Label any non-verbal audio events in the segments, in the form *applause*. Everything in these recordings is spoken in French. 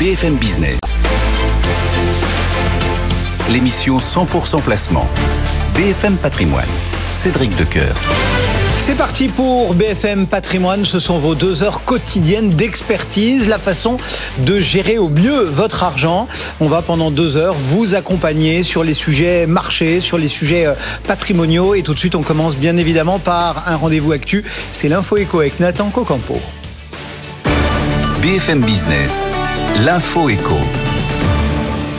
BFM Business. L'émission 100% placement. BFM Patrimoine. Cédric Decoeur. C'est parti pour BFM Patrimoine. Ce sont vos deux heures quotidiennes d'expertise, la façon de gérer au mieux votre argent. On va pendant deux heures vous accompagner sur les sujets marchés, sur les sujets euh, patrimoniaux. Et tout de suite, on commence bien évidemment par un rendez-vous actu. C'est l'info éco avec Nathan Cocampo. BFM Business. L'info éco.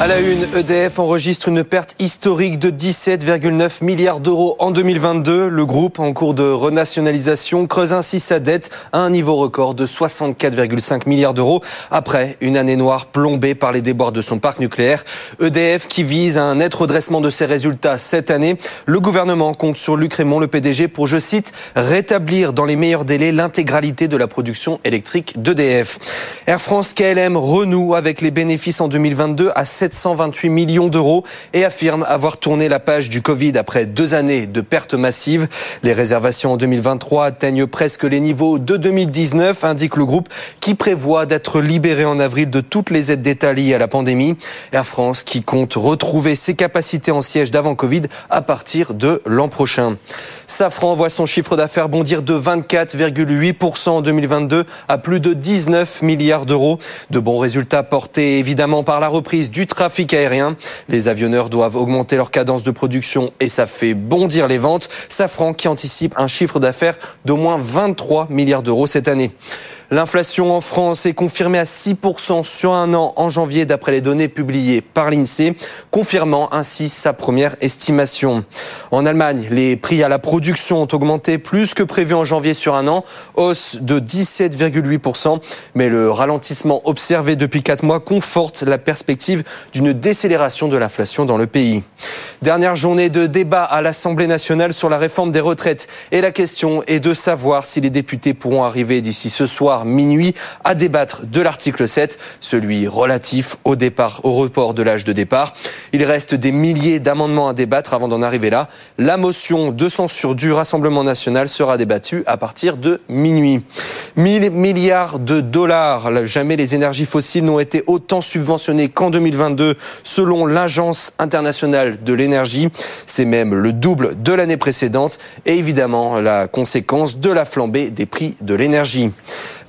À la une, EDF enregistre une perte historique de 17,9 milliards d'euros en 2022. Le groupe, en cours de renationalisation, creuse ainsi sa dette à un niveau record de 64,5 milliards d'euros après une année noire plombée par les déboires de son parc nucléaire. EDF qui vise à un net redressement de ses résultats cette année. Le gouvernement compte sur Luc le PDG, pour, je cite, rétablir dans les meilleurs délais l'intégralité de la production électrique d'EDF. Air France KLM renoue avec les bénéfices en 2022 à 7 728 millions d'euros et affirme avoir tourné la page du Covid après deux années de pertes massives. Les réservations en 2023 atteignent presque les niveaux de 2019, indique le groupe, qui prévoit d'être libéré en avril de toutes les aides d'État liées à la pandémie. Air France qui compte retrouver ses capacités en siège d'avant Covid à partir de l'an prochain. Safran voit son chiffre d'affaires bondir de 24,8% en 2022 à plus de 19 milliards d'euros. De bons résultats portés évidemment par la reprise du trafic aérien. Les avionneurs doivent augmenter leur cadence de production et ça fait bondir les ventes. Safran qui anticipe un chiffre d'affaires d'au moins 23 milliards d'euros cette année. L'inflation en France est confirmée à 6% sur un an en janvier d'après les données publiées par l'INSEE, confirmant ainsi sa première estimation. En Allemagne, les prix à la production ont augmenté plus que prévu en janvier sur un an, hausse de 17,8%, mais le ralentissement observé depuis 4 mois conforte la perspective d'une décélération de l'inflation dans le pays. Dernière journée de débat à l'Assemblée nationale sur la réforme des retraites et la question est de savoir si les députés pourront arriver d'ici ce soir minuit à débattre de l'article 7, celui relatif au départ, au report de l'âge de départ. Il reste des milliers d'amendements à débattre avant d'en arriver là. La motion de censure du Rassemblement national sera débattue à partir de minuit. 1000 milliards de dollars. Jamais les énergies fossiles n'ont été autant subventionnées qu'en 2022 selon l'Agence internationale de l'énergie. C'est même le double de l'année précédente et évidemment la conséquence de la flambée des prix de l'énergie.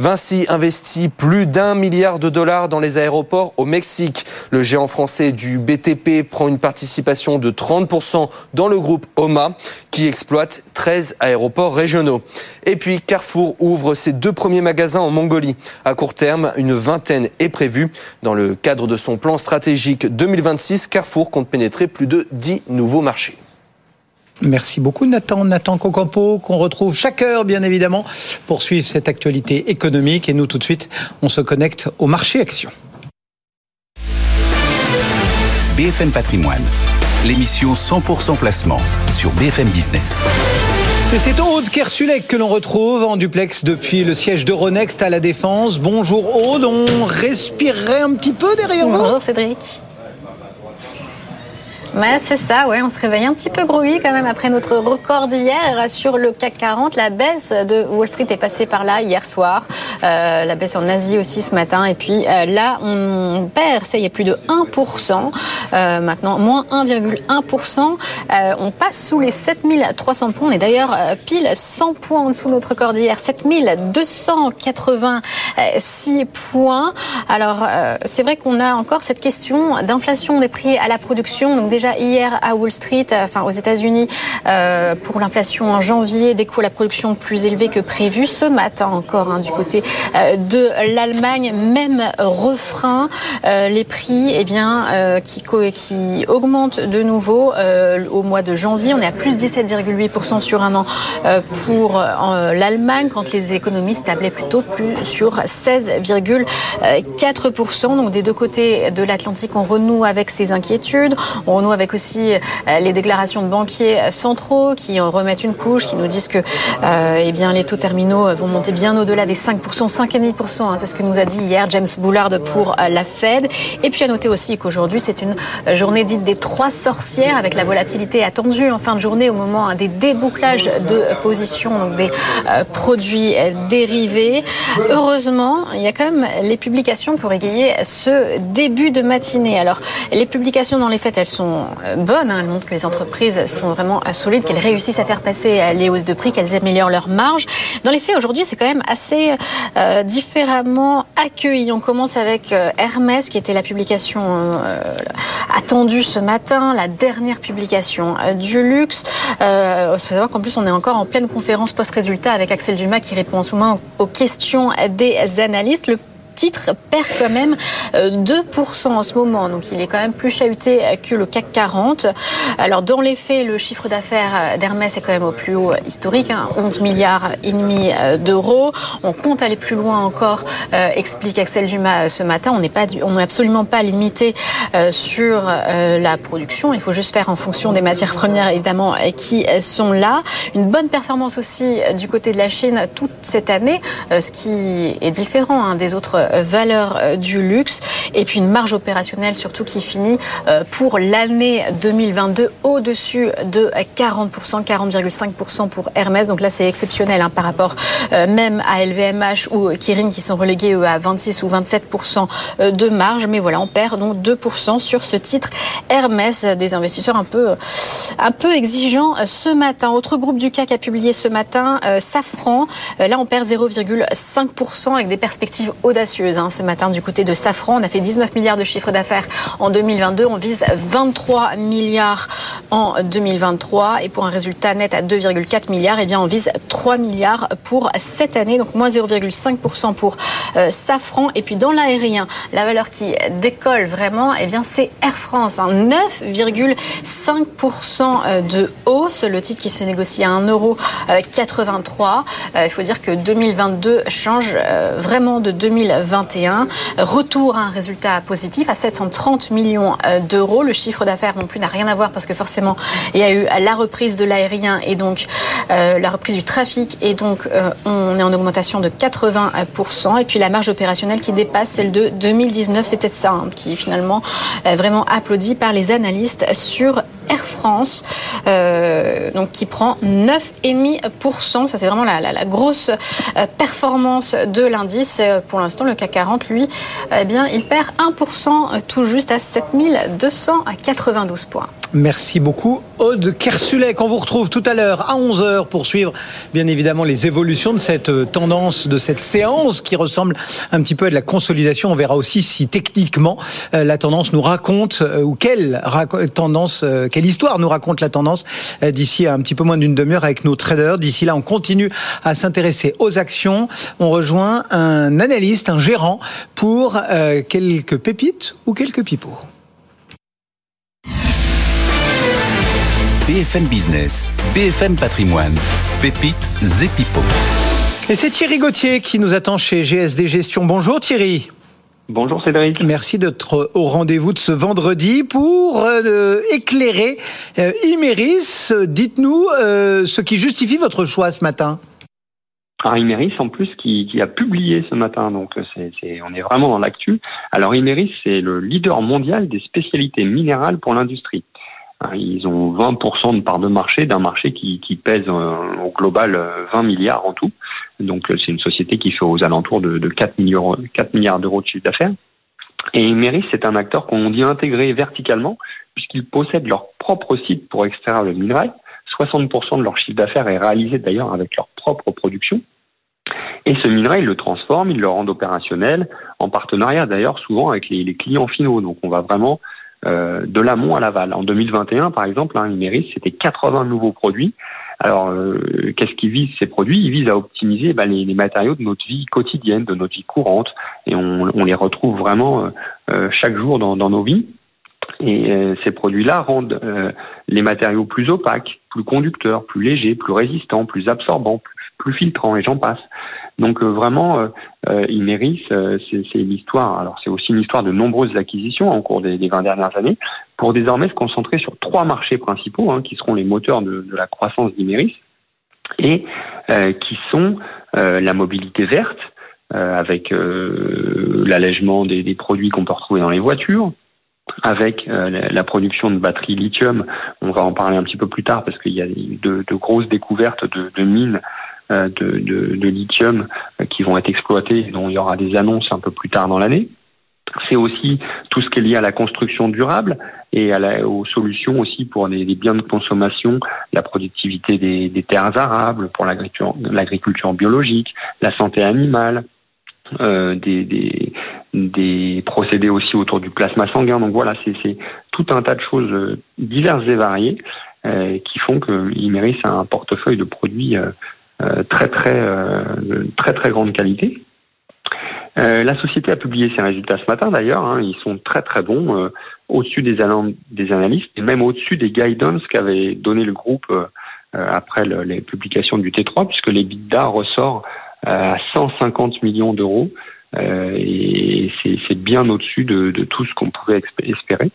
Vinci investit plus d'un milliard de dollars dans les aéroports au Mexique. Le géant français du BTP prend une participation de 30% dans le groupe OMA qui exploite 13 aéroports régionaux. Et puis Carrefour ouvre ses deux premiers magasins en Mongolie. À court terme, une vingtaine est prévue. Dans le cadre de son plan stratégique 2026, Carrefour compte pénétrer plus de 10 nouveaux marchés. Merci beaucoup Nathan. Nathan Cocampo, qu'on retrouve chaque heure bien évidemment pour suivre cette actualité économique. Et nous tout de suite, on se connecte au marché action. BFM Patrimoine, l'émission 100% placement sur BFM Business. Et c'est Aude Kersulek que l'on retrouve en duplex depuis le siège d'Euronext à la Défense. Bonjour Aude, on respirerait un petit peu derrière vous Bonjour Cédric. Ouais, c'est ça, ouais, on se réveille un petit peu groggy quand même après notre record d'hier sur le CAC 40. La baisse de Wall Street est passée par là hier soir. Euh, la baisse en Asie aussi ce matin. Et puis euh, là, on perd, ça y est, plus de 1%. Euh, maintenant, moins 1,1%. Euh, on passe sous les 7300 points. On est d'ailleurs euh, pile 100 points en dessous de notre record d'hier. 7286 points. Alors, euh, c'est vrai qu'on a encore cette question d'inflation des prix à la production. Donc déjà, déjà hier à Wall Street, euh, enfin aux États-Unis, euh, pour l'inflation en janvier, des coûts à la production plus élevés que prévu. Ce matin encore, hein, du côté euh, de l'Allemagne, même refrain, les prix, eh bien, qui, augmentent de nouveau au mois de janvier. On est à plus 17,8% sur un an pour l'Allemagne, quand les économistes tablaient plutôt plus sur 16,4%. Donc des deux côtés de l'Atlantique, on renoue avec ces inquiétudes. On renoue avec aussi les déclarations de banquiers centraux qui remettent une couche, qui nous disent que eh bien, les taux terminaux vont monter bien au-delà des 5%, 5,5%. Hein, c'est ce que nous a dit hier James Bullard pour la Fed. Et puis à noter aussi qu'aujourd'hui, c'est une journée dite des trois sorcières avec la volatilité attendue en fin de journée au moment hein, des débouclages de positions, donc des produits dérivés. Heureusement, il y a quand même les publications pour égayer ce début de matinée. Alors, les publications dans les faits, elles sont euh, bonnes. Hein. Elles montrent que les entreprises sont vraiment euh, solides, qu'elles réussissent à faire passer euh, les hausses de prix, qu'elles améliorent leur marge. Dans les faits, aujourd'hui, c'est quand même assez différemment accueilli. On commence avec Hermès, qui était la publication attendue ce matin, la dernière publication du luxe. Il faut savoir qu'en plus, on est encore en pleine conférence post-résultat avec Axel Dumas qui répond en ce moment aux questions des analystes. Titre perd quand même 2% euh, en ce moment. Donc il est quand même plus chahuté que le CAC 40. Alors dans les faits, le chiffre d'affaires d'Hermès est quand même au plus haut historique, 11 hein, milliards et demi euh, d'euros. On compte aller plus loin encore, euh, explique Axel Dumas ce matin. On n'est pas, on n'est absolument pas limité sur la production. Il faut juste faire en fonction des matières premières évidemment qui sont là. Une bonne performance aussi du côté de la Chine toute cette année, ce qui est différent hein, des autres valeur euh, du luxe et puis une marge opérationnelle surtout qui finit euh, pour l'année 2022 au-dessus de 40%, 40,5% pour Hermès. Donc là, c'est exceptionnel hein, par rapport même à LVMH ou Kering qui sont relégués à 26 ou 27% de marge. Mais voilà, on perd donc 2% sur ce titre Hermès. Des investisseurs un peu, un peu exigeants ce matin. Autre groupe du CAC a publié ce matin, Safran. Là, on perd 0,5% avec des perspectives audacieuses Hein, ce matin du côté de Safran. On a fait 19 milliards de chiffre d'affaires en 2022. On vise 23 milliards en 2023. Et pour un résultat net à 2,4 milliards, eh bien, on vise 3 milliards pour cette année. Donc moins 0,5% pour euh, Safran. Et puis dans l'aérien, la valeur qui décolle vraiment, eh bien, c'est Air France. 9,5% hein. euh, de hausse. Le titre qui se négocie à 1,83€. Euh, il faut dire que 2022 change vraiment de 2020. 2021. Retour à un résultat positif à 730 millions euh, d'euros. Le chiffre d'affaires non plus n'a rien à voir parce que forcément il y a eu la reprise de l'aérien et donc euh, la reprise du trafic et donc euh, on est en augmentation de 80%. Et puis la marge opérationnelle qui dépasse celle de 2019, c'est peut-être ça hein, qui finalement est vraiment applaudi par les analystes sur Air France, donc qui prend 9,5%. Ça c'est vraiment la, grosse performance de l'indice. Pour l'instant, le CAC 40, lui, eh bien, il perd 1% tout juste à 7292 points. Merci beaucoup. Aude Kersulek, on vous retrouve tout à l'heure à 11h pour suivre bien évidemment les évolutions de cette euh, tendance, de cette séance qui ressemble un petit peu à de la consolidation. On verra aussi si techniquement euh, la tendance nous raconte euh, ou quelle tendance, quelle histoire nous raconte la tendance d'ici à un petit peu moins d'une demi-heure avec nos traders. D'ici là, on continue à s'intéresser aux actions. On rejoint un analyste, un gérant pour quelques pépites ou quelques pipeaux. BFM Business, BFM Patrimoine, Pépite Zepipo. Et c'est Thierry Gauthier qui nous attend chez GSD Gestion. Bonjour Thierry. Bonjour Cédric. Merci d'être au rendez-vous de ce vendredi pour euh, éclairer euh, Imeris. Dites-nous euh, ce qui justifie votre choix ce matin. Alors Imeris en plus qui, a publié ce matin, donc c'est, on est vraiment dans l'actu. Alors Imeris c'est le leader mondial des spécialités minérales pour l'industrie. Hein, ils ont 20% de part de marché d'un marché qui, pèse euh, au global 20 euh, milliards en tout. Donc euh, c'est une société qui fait aux alentours de, 4 milliards, 4 milliards d'euros de chiffre d'affaires. Et Emeris, c'est un acteur qu'on dit intégré verticalement, puisqu'ils possèdent leur propre site pour extraire le minerai. 60% de leur chiffre d'affaires est réalisé d'ailleurs avec leur propre production. Et ce minerai, ils le transforment, ils le rendent opérationnel, en partenariat d'ailleurs souvent avec les, les clients finaux. Donc on va vraiment euh, de l'amont à l'aval. En 2021, par exemple, hein, Imeris, c'était 80 nouveaux produits. Alors, euh, qu'est-ce qui vise ces produits? Ils visent à optimiser bah, les, matériaux de notre vie quotidienne, de notre vie courante, et on, les retrouve vraiment euh, chaque jour dans, nos vies. Et ces produits-là rendent les matériaux plus opaques, plus conducteurs, plus légers, plus résistants, plus absorbants, plus, plus filtrants, et j'en passe. Donc vraiment, Imeris, c'est l'histoire. Alors c'est aussi une histoire de nombreuses acquisitions en cours des, des 20 dernières années, pour désormais se concentrer sur trois marchés principaux hein, qui seront les moteurs de, de la croissance d'Imeris et qui sont la mobilité verte, avec l'allègement des, des, produits qu'on peut retrouver dans les voitures, avec euh, la production de batteries lithium. On va en parler un petit peu plus tard parce qu'il y a de, de grosses découvertes de, de mines euh, de, lithium qui vont être exploitées, dont il y aura des annonces un peu plus tard dans l'année. C'est aussi tout ce qui est lié à la construction durable et aux solutions aussi pour les, biens de consommation, la productivité des, terres arables, pour l'agriculture biologique, la santé animale, euh, des, procédés aussi autour du plasma sanguin. Donc voilà, c'est tout un tas de choses euh, diverses et variées qui font que Imeris a un portefeuille de produits très très de très très grande qualité. la société a publié ses résultats ce matin d'ailleurs, hein, ils sont très très bons, au-dessus des, des analystes et même au-dessus des guidance qu'avait donné le groupe après le, les publications du T3, puisque les BITDA ressort à 150 millions d'euros. Euh, et c'est bien au-dessus de, de, tout ce qu'on pouvait espérer.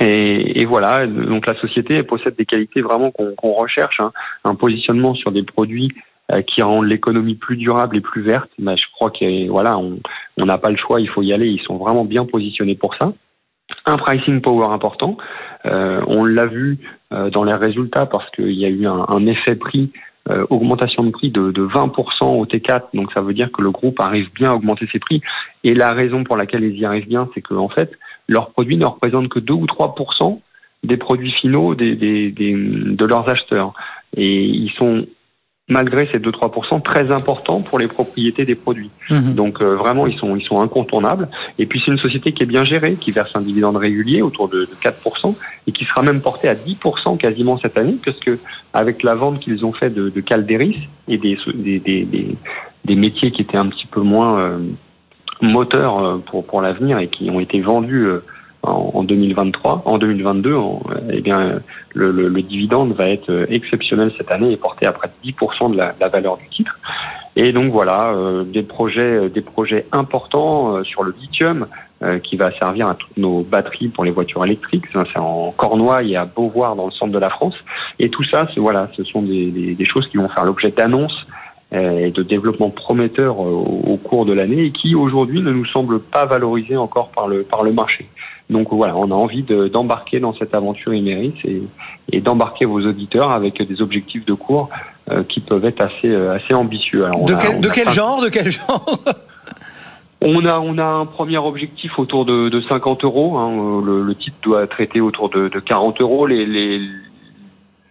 Et, et, voilà, donc la société possède des qualités vraiment qu'on recherche, hein. un positionnement sur des produits euh, qui rendent l'économie plus durable et plus verte. Mais je crois que voilà, on n'a pas le choix, il faut y aller. Ils sont vraiment bien positionnés pour ça. Un pricing power important. Euh, on l'a vu euh, dans les résultats parce qu'il y a eu un, un effet prix euh, augmentation de prix de, de 20% au T4, donc ça veut dire que le groupe arrive bien à augmenter ses prix. Et la raison pour laquelle ils y arrivent bien, c'est qu'en en fait, leurs produits ne représentent que 2 ou 3% des produits finaux des, des, des, de leurs acheteurs. Et ils sont malgré ces 2-3% très importants pour les propriétés des produits. Mhm. Donc euh, vraiment, ils sont, ils sont incontournables. Et puis c'est une société qui est bien gérée, qui verse un dividende régulier autour de, 4% et qui sera même porté à 10% quasiment cette année, parce que avec la vente qu'ils ont fait de, de Calderis et des, des, des, des, métiers qui étaient un petit peu moins euh, moteurs euh, pour, pour l'avenir et qui ont été vendus en, 2023, en 2022, eh bien, le, le, le, dividende va être exceptionnel cette année et porté à près de 10% de la, la, valeur du titre. Et donc voilà, euh, des projets, des projets importants euh, sur le lithium euh, qui va servir à toutes nos batteries pour les voitures électriques. C'est en Cornouailles et à Beauvoir dans le centre de la France. Et tout ça, voilà, ce sont des, des, des choses qui vont faire l'objet d'annonces et de développement prometteurs au, au cours de l'année et qui aujourd'hui ne nous semblent pas valorisés encore par le par le marché. Donc voilà, on a envie d'embarquer dans cette aventure Imeris et, et d'embarquer vos auditeurs avec des objectifs de cours euh, qui peuvent être assez, euh, assez ambitieux. Alors, de, quel, de quel genre De quel genre? On a, on a un premier objectif autour de, de 50 euros. Hein. Le, le, titre doit traiter autour de, de 40 euros. Les, les,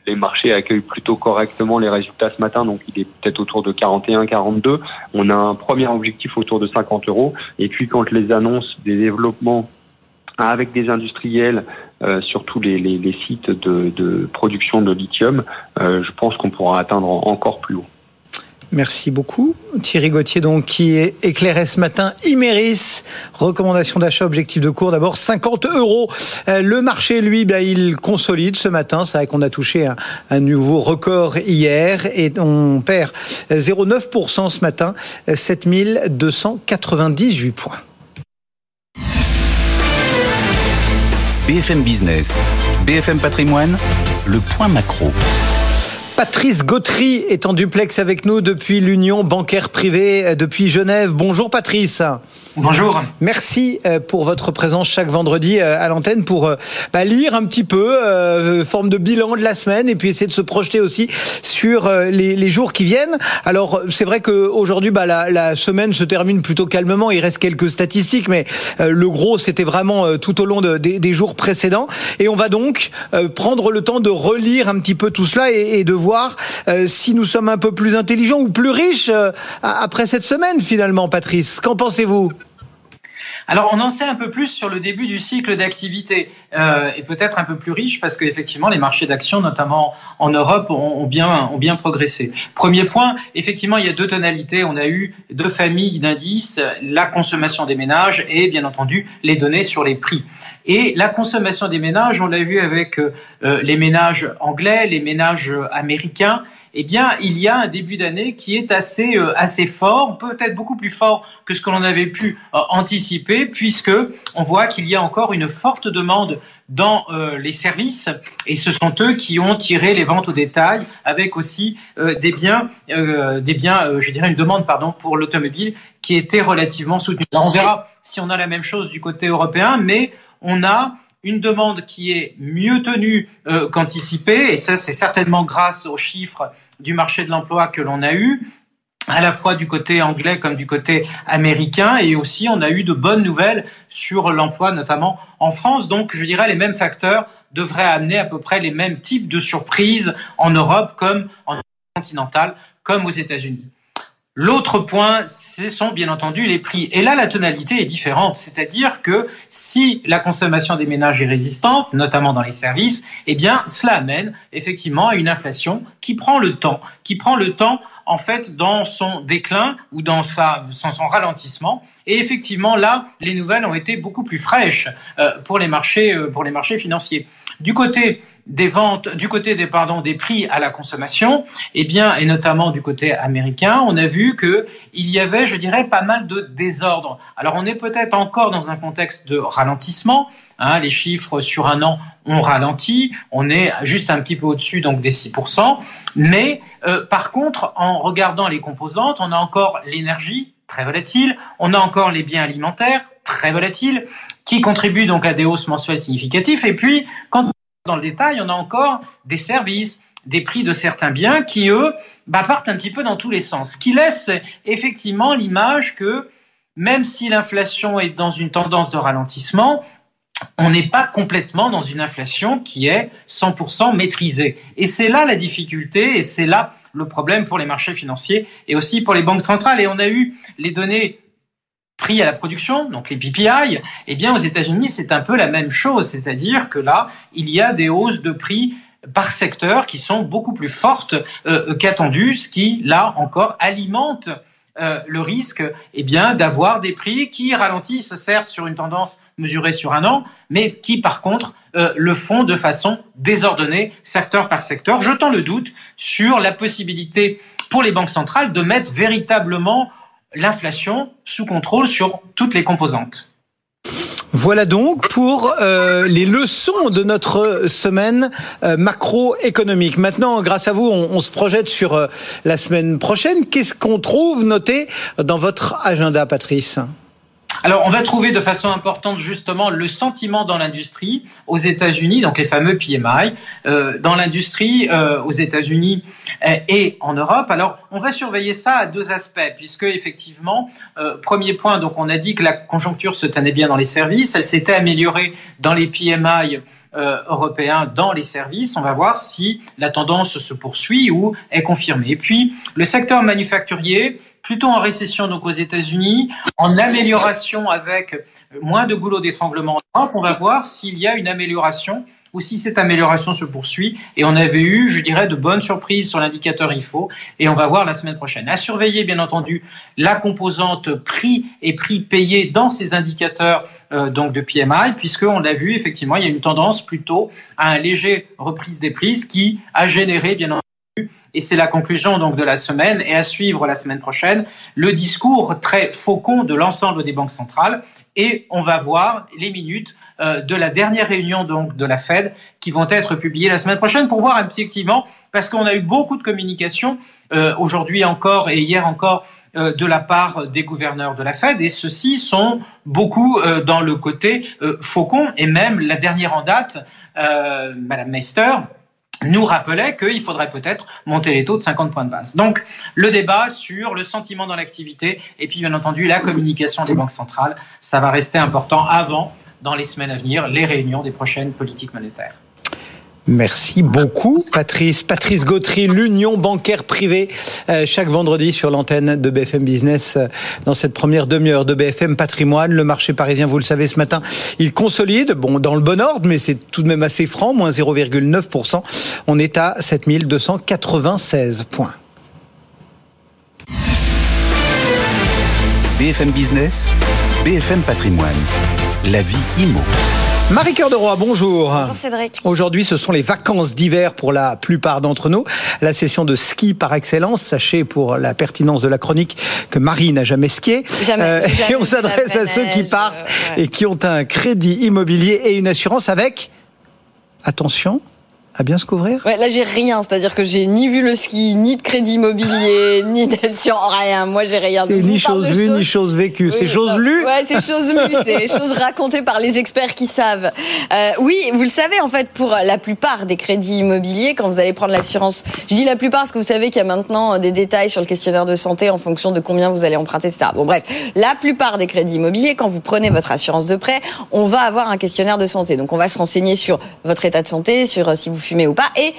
les marchés accueillent plutôt correctement les résultats ce matin, donc il est peut-être autour de 41, 42. On a un premier objectif autour de 50 euros. Et puis quand les annonces des développements avec des industriels euh, sur tous les, les, les sites de, de, production de lithium, euh, je pense qu'on pourra atteindre encore plus haut. Merci beaucoup. Thierry Gauthier, donc, qui est éclairé ce matin. Imeris, recommandation d'achat, objectif de cours. D'abord, 50 euros. Euh, le marché, lui, ben, il consolide ce matin. C'est vrai qu'on a touché un, un, nouveau record hier et on perd 0,9% ce matin, 7298 points. BFM Business, BFM Patrimoine, le point macro. Patrice Gautry est en duplex avec nous depuis l'Union bancaire privée euh, depuis Genève. Bonjour Patrice. Bonjour. Merci euh, pour votre présence chaque vendredi euh, à l'antenne pour bah, lire un petit peu, forme de bilan de la semaine et puis essayer de se projeter aussi sur les, jours qui viennent. Alors c'est vrai qu'aujourd'hui bah, la, semaine se termine plutôt calmement, il reste quelques statistiques, mais le gros c'était vraiment tout au long de, des, jours précédents. Et on va donc prendre le temps de relire un petit peu tout cela et, et voir si nous sommes un peu plus intelligents ou plus riches après cette semaine finalement, Patrice. Qu'en pensez-vous? Alors, on en sait un peu plus sur le début du cycle d'activité euh, et peut-être un peu plus riche parce qu'effectivement, les marchés d'actions, notamment en Europe, ont, ont, bien, ont bien progressé. Premier point, effectivement, il y a deux tonalités. On a eu deux familles d'indices, la consommation des ménages et bien entendu les données sur les prix. Et la consommation des ménages, on l'a vu avec euh, les ménages anglais, les ménages américains eh bien, il y a un début d'année qui est assez euh, assez fort, peut-être beaucoup plus fort que ce que l'on avait pu euh, anticiper, puisque on voit qu'il y a encore une forte demande dans euh, les services et ce sont eux qui ont tiré les ventes au détail avec aussi des biens des biens je dirais une demande pardon pour l'automobile qui était relativement soutenue. on verra si on a la même chose du côté européen mais on a une demande qui est mieux tenue euh, qu'anticipée, et ça c'est certainement grâce aux chiffres du marché de l'emploi que l'on a eu à la fois du côté anglais comme du côté américain et aussi on a eu de bonnes nouvelles sur l'emploi notamment en France donc je dirais les mêmes facteurs devraient amener à peu près les mêmes types de surprises en Europe comme en continentale comme aux États-Unis. L'autre point, ce sont bien entendu les prix. Et là, la tonalité est différente. C'est-à-dire que si la consommation des ménages est résistante, notamment dans les services, eh bien, cela amène effectivement à une inflation qui prend le temps, qui prend le temps en fait dans son déclin ou dans sa son ralentissement et effectivement là les nouvelles ont été beaucoup plus fraîches euh, pour les marchés euh, pour les marchés financiers du côté des ventes, du côté des pardon des prix à la consommation, et eh bien et notamment du côté américain, on a vu que il y avait, je dirais, pas mal de désordre. Alors on est peut-être encore dans un contexte de ralentissement. Hein, les chiffres sur un an ont ralenti, on est juste un petit peu au-dessus donc des 6%. Mais euh, par contre, en regardant les composantes, on a encore l'énergie très volatile, on a encore les biens alimentaires très volatiles, qui contribuent donc à des hausses mensuelles significatives. Et puis, quand dans le détail, on a encore des services, des prix de certains biens qui, eux, bah, partent un petit peu dans tous les sens. Qui laisse effectivement l'image que même si l'inflation est dans une tendance de ralentissement, on n'est pas complètement dans une inflation qui est 100% maîtrisée. Et c'est là la difficulté et c'est là le problème pour les marchés financiers et aussi pour les banques centrales. Et on a eu les données prix à la production, donc les PPI, eh bien aux États-Unis c'est un peu la même chose, c'est-à-dire que là il y a des hausses de prix par secteur qui sont beaucoup plus fortes euh, qu'attendues, ce qui là encore alimente euh, le risque eh bien d'avoir des prix qui ralentissent certes sur une tendance mesurée sur un an, mais qui par contre euh, le font de façon désordonnée secteur par secteur, jetant le doute sur la possibilité pour les banques centrales de mettre véritablement l'inflation sous contrôle sur toutes les composantes. Voilà donc pour euh, les leçons de notre semaine euh, macroéconomique. Maintenant, grâce à vous, on, se projette sur euh, la semaine prochaine. Qu'est-ce qu'on trouve noté dans votre agenda, Patrice? Alors, on va trouver de façon importante justement le sentiment dans l'industrie aux États-Unis, donc les fameux PMI, euh, dans l'industrie euh, aux États-Unis euh, et en Europe. Alors, on va surveiller ça à deux aspects, puisque effectivement, euh, premier point, donc on a dit que la conjoncture se tenait bien dans les services, elle s'était améliorée dans les PMI euh, européens dans les services. On va voir si la tendance se poursuit ou est confirmée. Et puis, le secteur manufacturier plutôt en récession donc aux États-Unis, en amélioration avec moins de goulot d'étranglement en Europe. On va voir s'il y a une amélioration ou si cette amélioration se poursuit. Et on avait eu, je dirais, de bonnes surprises sur l'indicateur IFO. Et on va voir la semaine prochaine. À surveiller, bien entendu, la composante prix et prix payé dans ces indicateurs euh, donc de PMI, puisqu'on l'a vu, effectivement, il y a une tendance plutôt à un léger reprise des prises qui a généré, bien entendu, et c'est la conclusion donc de la semaine et à suivre la semaine prochaine, le discours très faucon de l'ensemble des banques centrales. Et on va voir les minutes euh, de la dernière réunion donc de la Fed qui vont être publiées la semaine prochaine pour voir effectivement parce qu'on a eu beaucoup de communication euh, aujourd'hui encore et hier encore euh, de la part des gouverneurs de la Fed. Et ceux-ci sont beaucoup dans le côté faucon. Et même la dernière en date Madame Meister nous rappelait qu'il faudrait peut-être monter les taux de 50 points de base. Donc, le débat sur le sentiment dans l'activité et puis, bien entendu, la communication des banques centrales, ça va rester important avant, dans les semaines à venir, les réunions des prochaines politiques monétaires. Merci beaucoup, Patrice. Patrice Gautry, l'Union bancaire privée, euh, chaque vendredi sur l'antenne de BFM Business euh, dans cette première demi-heure de BFM Patrimoine. Le marché parisien, vous le savez, ce matin, il consolide, bon, dans le bon ordre, mais c'est tout de même assez franc, moins 0,9%. On est à 7296 points. BFM Business, BFM Patrimoine, la vie IMO. Marie Cœur de Roi, bonjour. Bonjour Cédric. Aujourd'hui, ce sont les vacances d'hiver pour la plupart d'entre nous. La session de ski par excellence. Sachez pour la pertinence de la chronique que Marie n'a jamais skié. Jamais, Euh, jamais et on s'adresse à ceux qui partent euh, ouais. et qui ont un crédit immobilier et une assurance avec, attention, à bien se couvrir? Ouais, là j'ai rien, c'est-à-dire que j'ai ni vu le ski, ni de crédit immobilier, *laughs* ni d'assurance, rien. Moi j'ai rien. C'est ni chose vue, ni chose vécue. c'est chose lue. Ouais, c'est chose lue, *laughs* c'est choses racontées par les experts qui savent. Euh, oui, vous le savez, en fait, pour la plupart des crédits immobiliers, quand vous allez prendre l'assurance, je dis la plupart parce que vous savez qu'il y a maintenant des détails sur le questionnaire de santé en fonction de combien vous allez emprunter, etc. Bon, bref, la plupart des crédits immobiliers, quand vous prenez votre assurance de prêt, on va avoir un questionnaire de santé. Donc, on va se renseigner sur votre état de santé, sur euh, si vous fumez ou pas, et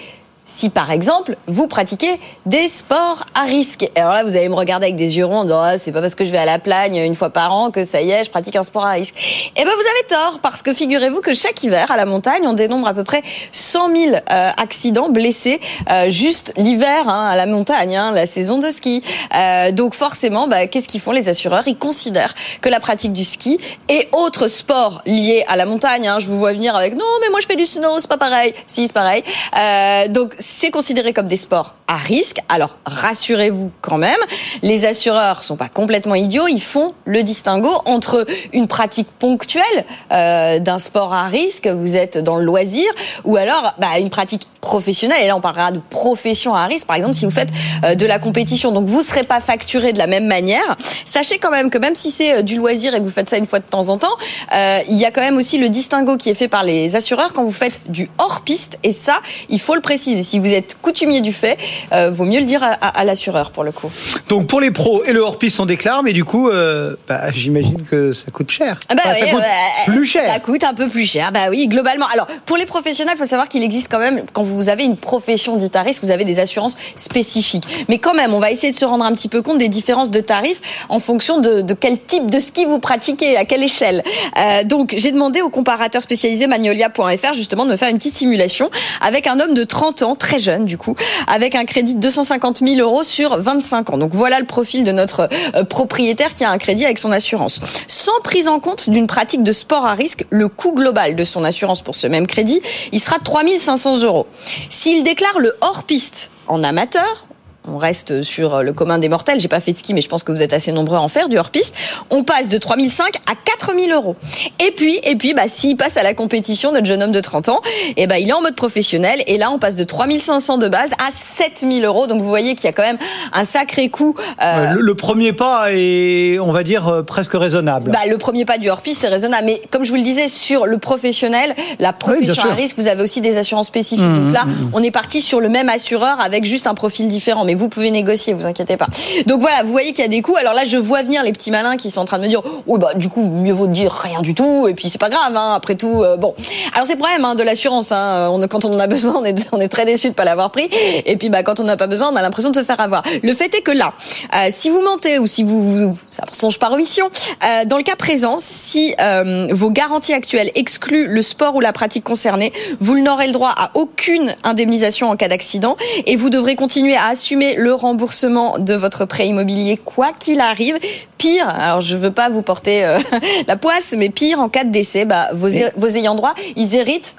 si par exemple vous pratiquez des sports à risque. Alors là, vous allez me regarder avec des yeux ronds ah, c'est pas parce que je vais à la plagne une fois par an que ça y est, je pratique un sport à risque. Eh ben vous avez tort parce que figurez-vous que chaque hiver à la montagne, on dénombre à peu près 100 000 euh, accidents blessés euh, juste l'hiver hein, à la montagne, hein, la saison de ski. Euh, donc forcément, bah, qu'est-ce qu'ils font les assureurs? Ils considèrent que la pratique du ski et autres sports liés à la montagne, hein, je vous vois venir avec non mais moi je fais du snow, c'est pas pareil. Si c'est pareil. Euh, donc c'est considéré comme des sports à risque. Alors rassurez-vous quand même, les assureurs sont pas complètement idiots. Ils font le distinguo entre une pratique ponctuelle euh, d'un sport à risque, vous êtes dans le loisir, ou alors bah, une pratique professionnelle. Et là on parlera de profession à risque. Par exemple, si vous faites euh, de la compétition, donc vous serez pas facturé de la même manière. Sachez quand même que même si c'est euh, du loisir et que vous faites ça une fois de temps en temps, euh, il y a quand même aussi le distinguo qui est fait par les assureurs quand vous faites du hors piste. Et ça, il faut le préciser. Si vous êtes coutumier du fait, euh, vaut mieux le dire à, à- à l'assureur pour le coup. Donc pour les pros et le hors-piste, on déclare, mais du coup, euh, bah, j'imagine que ça coûte cher. Ah bah Enfin, ça oui, coûte bah, plus cher. Ça coûte un peu plus cher. Bah oui, globalement. Alors, pour les professionnels, il faut savoir qu'il existe quand même, quand vous avez une profession dite vous avez des assurances spécifiques. Mais quand même, on va essayer de se rendre un petit peu compte des différences de tarifs en fonction de, de quel type de ski vous pratiquez, à quelle échelle. Euh, donc, j'ai demandé au comparateur spécialisé magnolia.fr justement de me faire une petite simulation avec un homme de 30 ans, très jeune du coup, avec un crédit de 250 000 euros sur 25 ans. Donc voilà le profil de notre euh, propriétaire qui a un crédit avec son assurance. Sans prise en compte d'une pratique de sport à risque, le coût global de son assurance pour ce même crédit, il sera de 3 500 euros. S'il déclare le hors-piste en amateur, on reste sur le commun des mortels. J'ai pas fait de ski, mais je pense que vous êtes assez nombreux à en faire du hors-piste. On passe de 3005 à 4000 euros. Et puis, et puis, bah, s'il passe à la compétition, notre jeune homme de 30 ans, et bah, il est en mode professionnel. Et là, on passe de 3500 de base à 7000 euros. Donc, vous voyez qu'il y a quand même un sacré coût. euh, le, le premier pas est, on va dire, euh, presque raisonnable. bah, le premier pas du hors-piste, c'est raisonnable. Mais comme je vous le disais, sur le professionnel, la profession à risque, vous avez aussi des assurances spécifiques. Mmh, Donc là, mmh. on est parti sur le même assureur avec juste un profil différent. Mais vous pouvez négocier, vous inquiétez pas. Donc voilà, vous voyez qu'il y a des coûts. Alors là, je vois venir les petits malins qui sont en train de me dire, oui, bah, du coup, mieux vaut dire rien du tout. Et puis, c'est pas grave, hein, après tout. euh, bon. Alors, c'est le problème, hein, de l'assurance, hein. Quand on en a besoin, on est, très déçu de pas l'avoir pris. Et puis, bah, quand on n'a pas besoin, on a l'impression de se faire avoir. Le fait est que là, euh, si vous mentez ou si vous, vous ça songe par omission, euh, dans le cas présent, si vos garanties actuelles excluent le sport ou la pratique concernée, vous n'aurez le droit à aucune indemnisation en cas d'accident et vous devrez continuer à assumer le remboursement de votre prêt immobilier quoi qu'il arrive. Pire, alors je veux pas vous porter euh, *laughs* la poisse, mais pire en cas de décès, bah, vos, vos ayants droit, ils héritent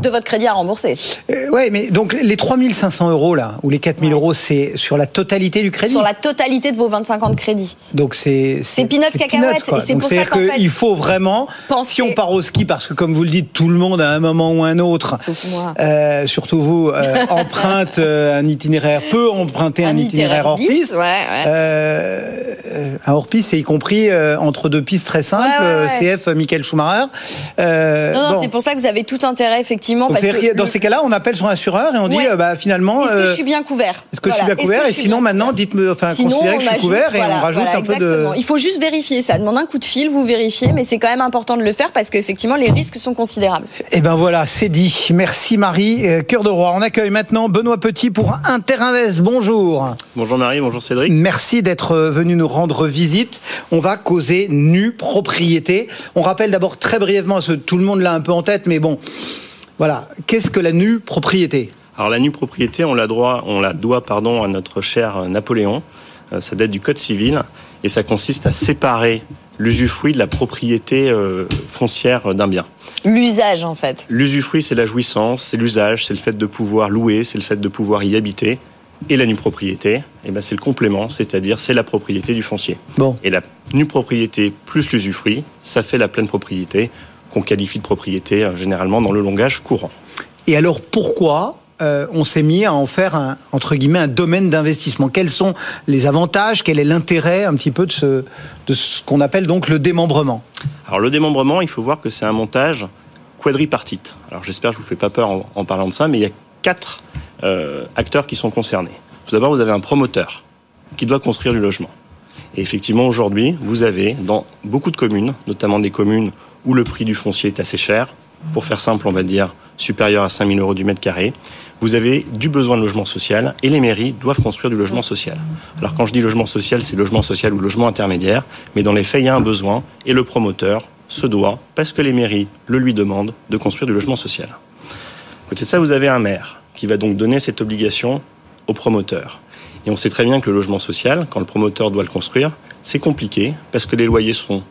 de votre crédit à rembourser. Euh, ouais, mais donc les 3500 euros là, ou les 4000 euros, c'est sur la totalité du crédit? Sur la totalité de vos 25 ans de crédit. Donc c'est C'est peanuts cacahuètes, et c'est pour ça qu'en fait, qu'il faut vraiment, penser- si on part au ski, parce que comme vous le dites, tout le monde à un moment ou un autre, euh, surtout vous, euh, *laughs* emprunte euh, un itinéraire, peut emprunter un, itinéraire hors piste. Ouais, ouais. Un hors piste, c'est y compris entre deux pistes très simples, Ouais, ouais, ouais. CF Michael Schumacher. Non, non, bon. c'est pour ça que vous avez tout intérêt, effectivement. Donc parce c'est-à-dire que que dans le- ces cas-là, on appelle son assureur et on dit, Ouais. euh, bah finalement, Est-ce que euh, je suis bien couvert est-ce que je suis bien couvert Et sinon, maintenant, dites-moi, enfin, Sinon, considérez on que je suis ajoute, couvert et voilà, on rajoute voilà, un peu exactement. de. Il faut juste vérifier. Ça demande un coup de fil, vous vérifiez, mais c'est quand même important de le faire parce qu'effectivement, les risques sont considérables. Eh ben voilà, c'est dit. Merci Marie. Euh, Cœur de roi. On accueille maintenant Benoît Petit pour Interinvest. Bonjour. Bonjour Marie, bonjour Cédric. Merci d'être venu nous rendre visite. On va causer nue propriété. On rappelle d'abord très brièvement, parce que tout le monde l'a un peu en tête, mais bon, voilà. Qu'est-ce que la nue propriété? Alors la nue propriété, on la, droit, on la doit pardon, à notre cher euh, Napoléon. Euh, ça date du Code civil et ça consiste à séparer l'usufruit de la propriété euh, foncière d'un bien. L'usage, en fait. L'usufruit, c'est la jouissance, c'est l'usage, c'est le fait de pouvoir louer, c'est le fait de pouvoir y habiter. Et la nue propriété, eh ben c'est le complément, c'est-à-dire c'est la propriété du foncier. Bon. Et la nue propriété plus l'usufruit, ça fait la pleine propriété qu'on qualifie de propriété euh, généralement dans le langage courant. Et alors pourquoi euh, on s'est mis à en faire un, entre guillemets un domaine d'investissement? Quels sont les avantages? Quel est l'intérêt un petit peu de ce, de ce qu'on appelle donc le démembrement? Alors le démembrement, il faut voir que c'est un montage quadripartite. Alors j'espère que je vous fais pas peur en, en parlant de ça, mais il y a quatre euh, acteurs qui sont concernés. Tout d'abord, vous avez un promoteur qui doit construire du logement. Et effectivement, aujourd'hui, vous avez dans beaucoup de communes, notamment des communes où le prix du foncier est assez cher, pour faire simple, on va dire supérieur à 5 000 euros du mètre carré, vous avez du besoin de logement social et les mairies doivent construire du logement social. Alors quand je dis logement social, c'est logement social ou logement intermédiaire, mais dans les faits, il y a un besoin et le promoteur se doit, parce que les mairies le lui demandent, de construire du logement social. Côté ça, vous avez un maire qui va donc donner cette obligation au promoteur. Et on sait très bien que le logement social, quand le promoteur doit le construire, c'est compliqué parce que les loyers sont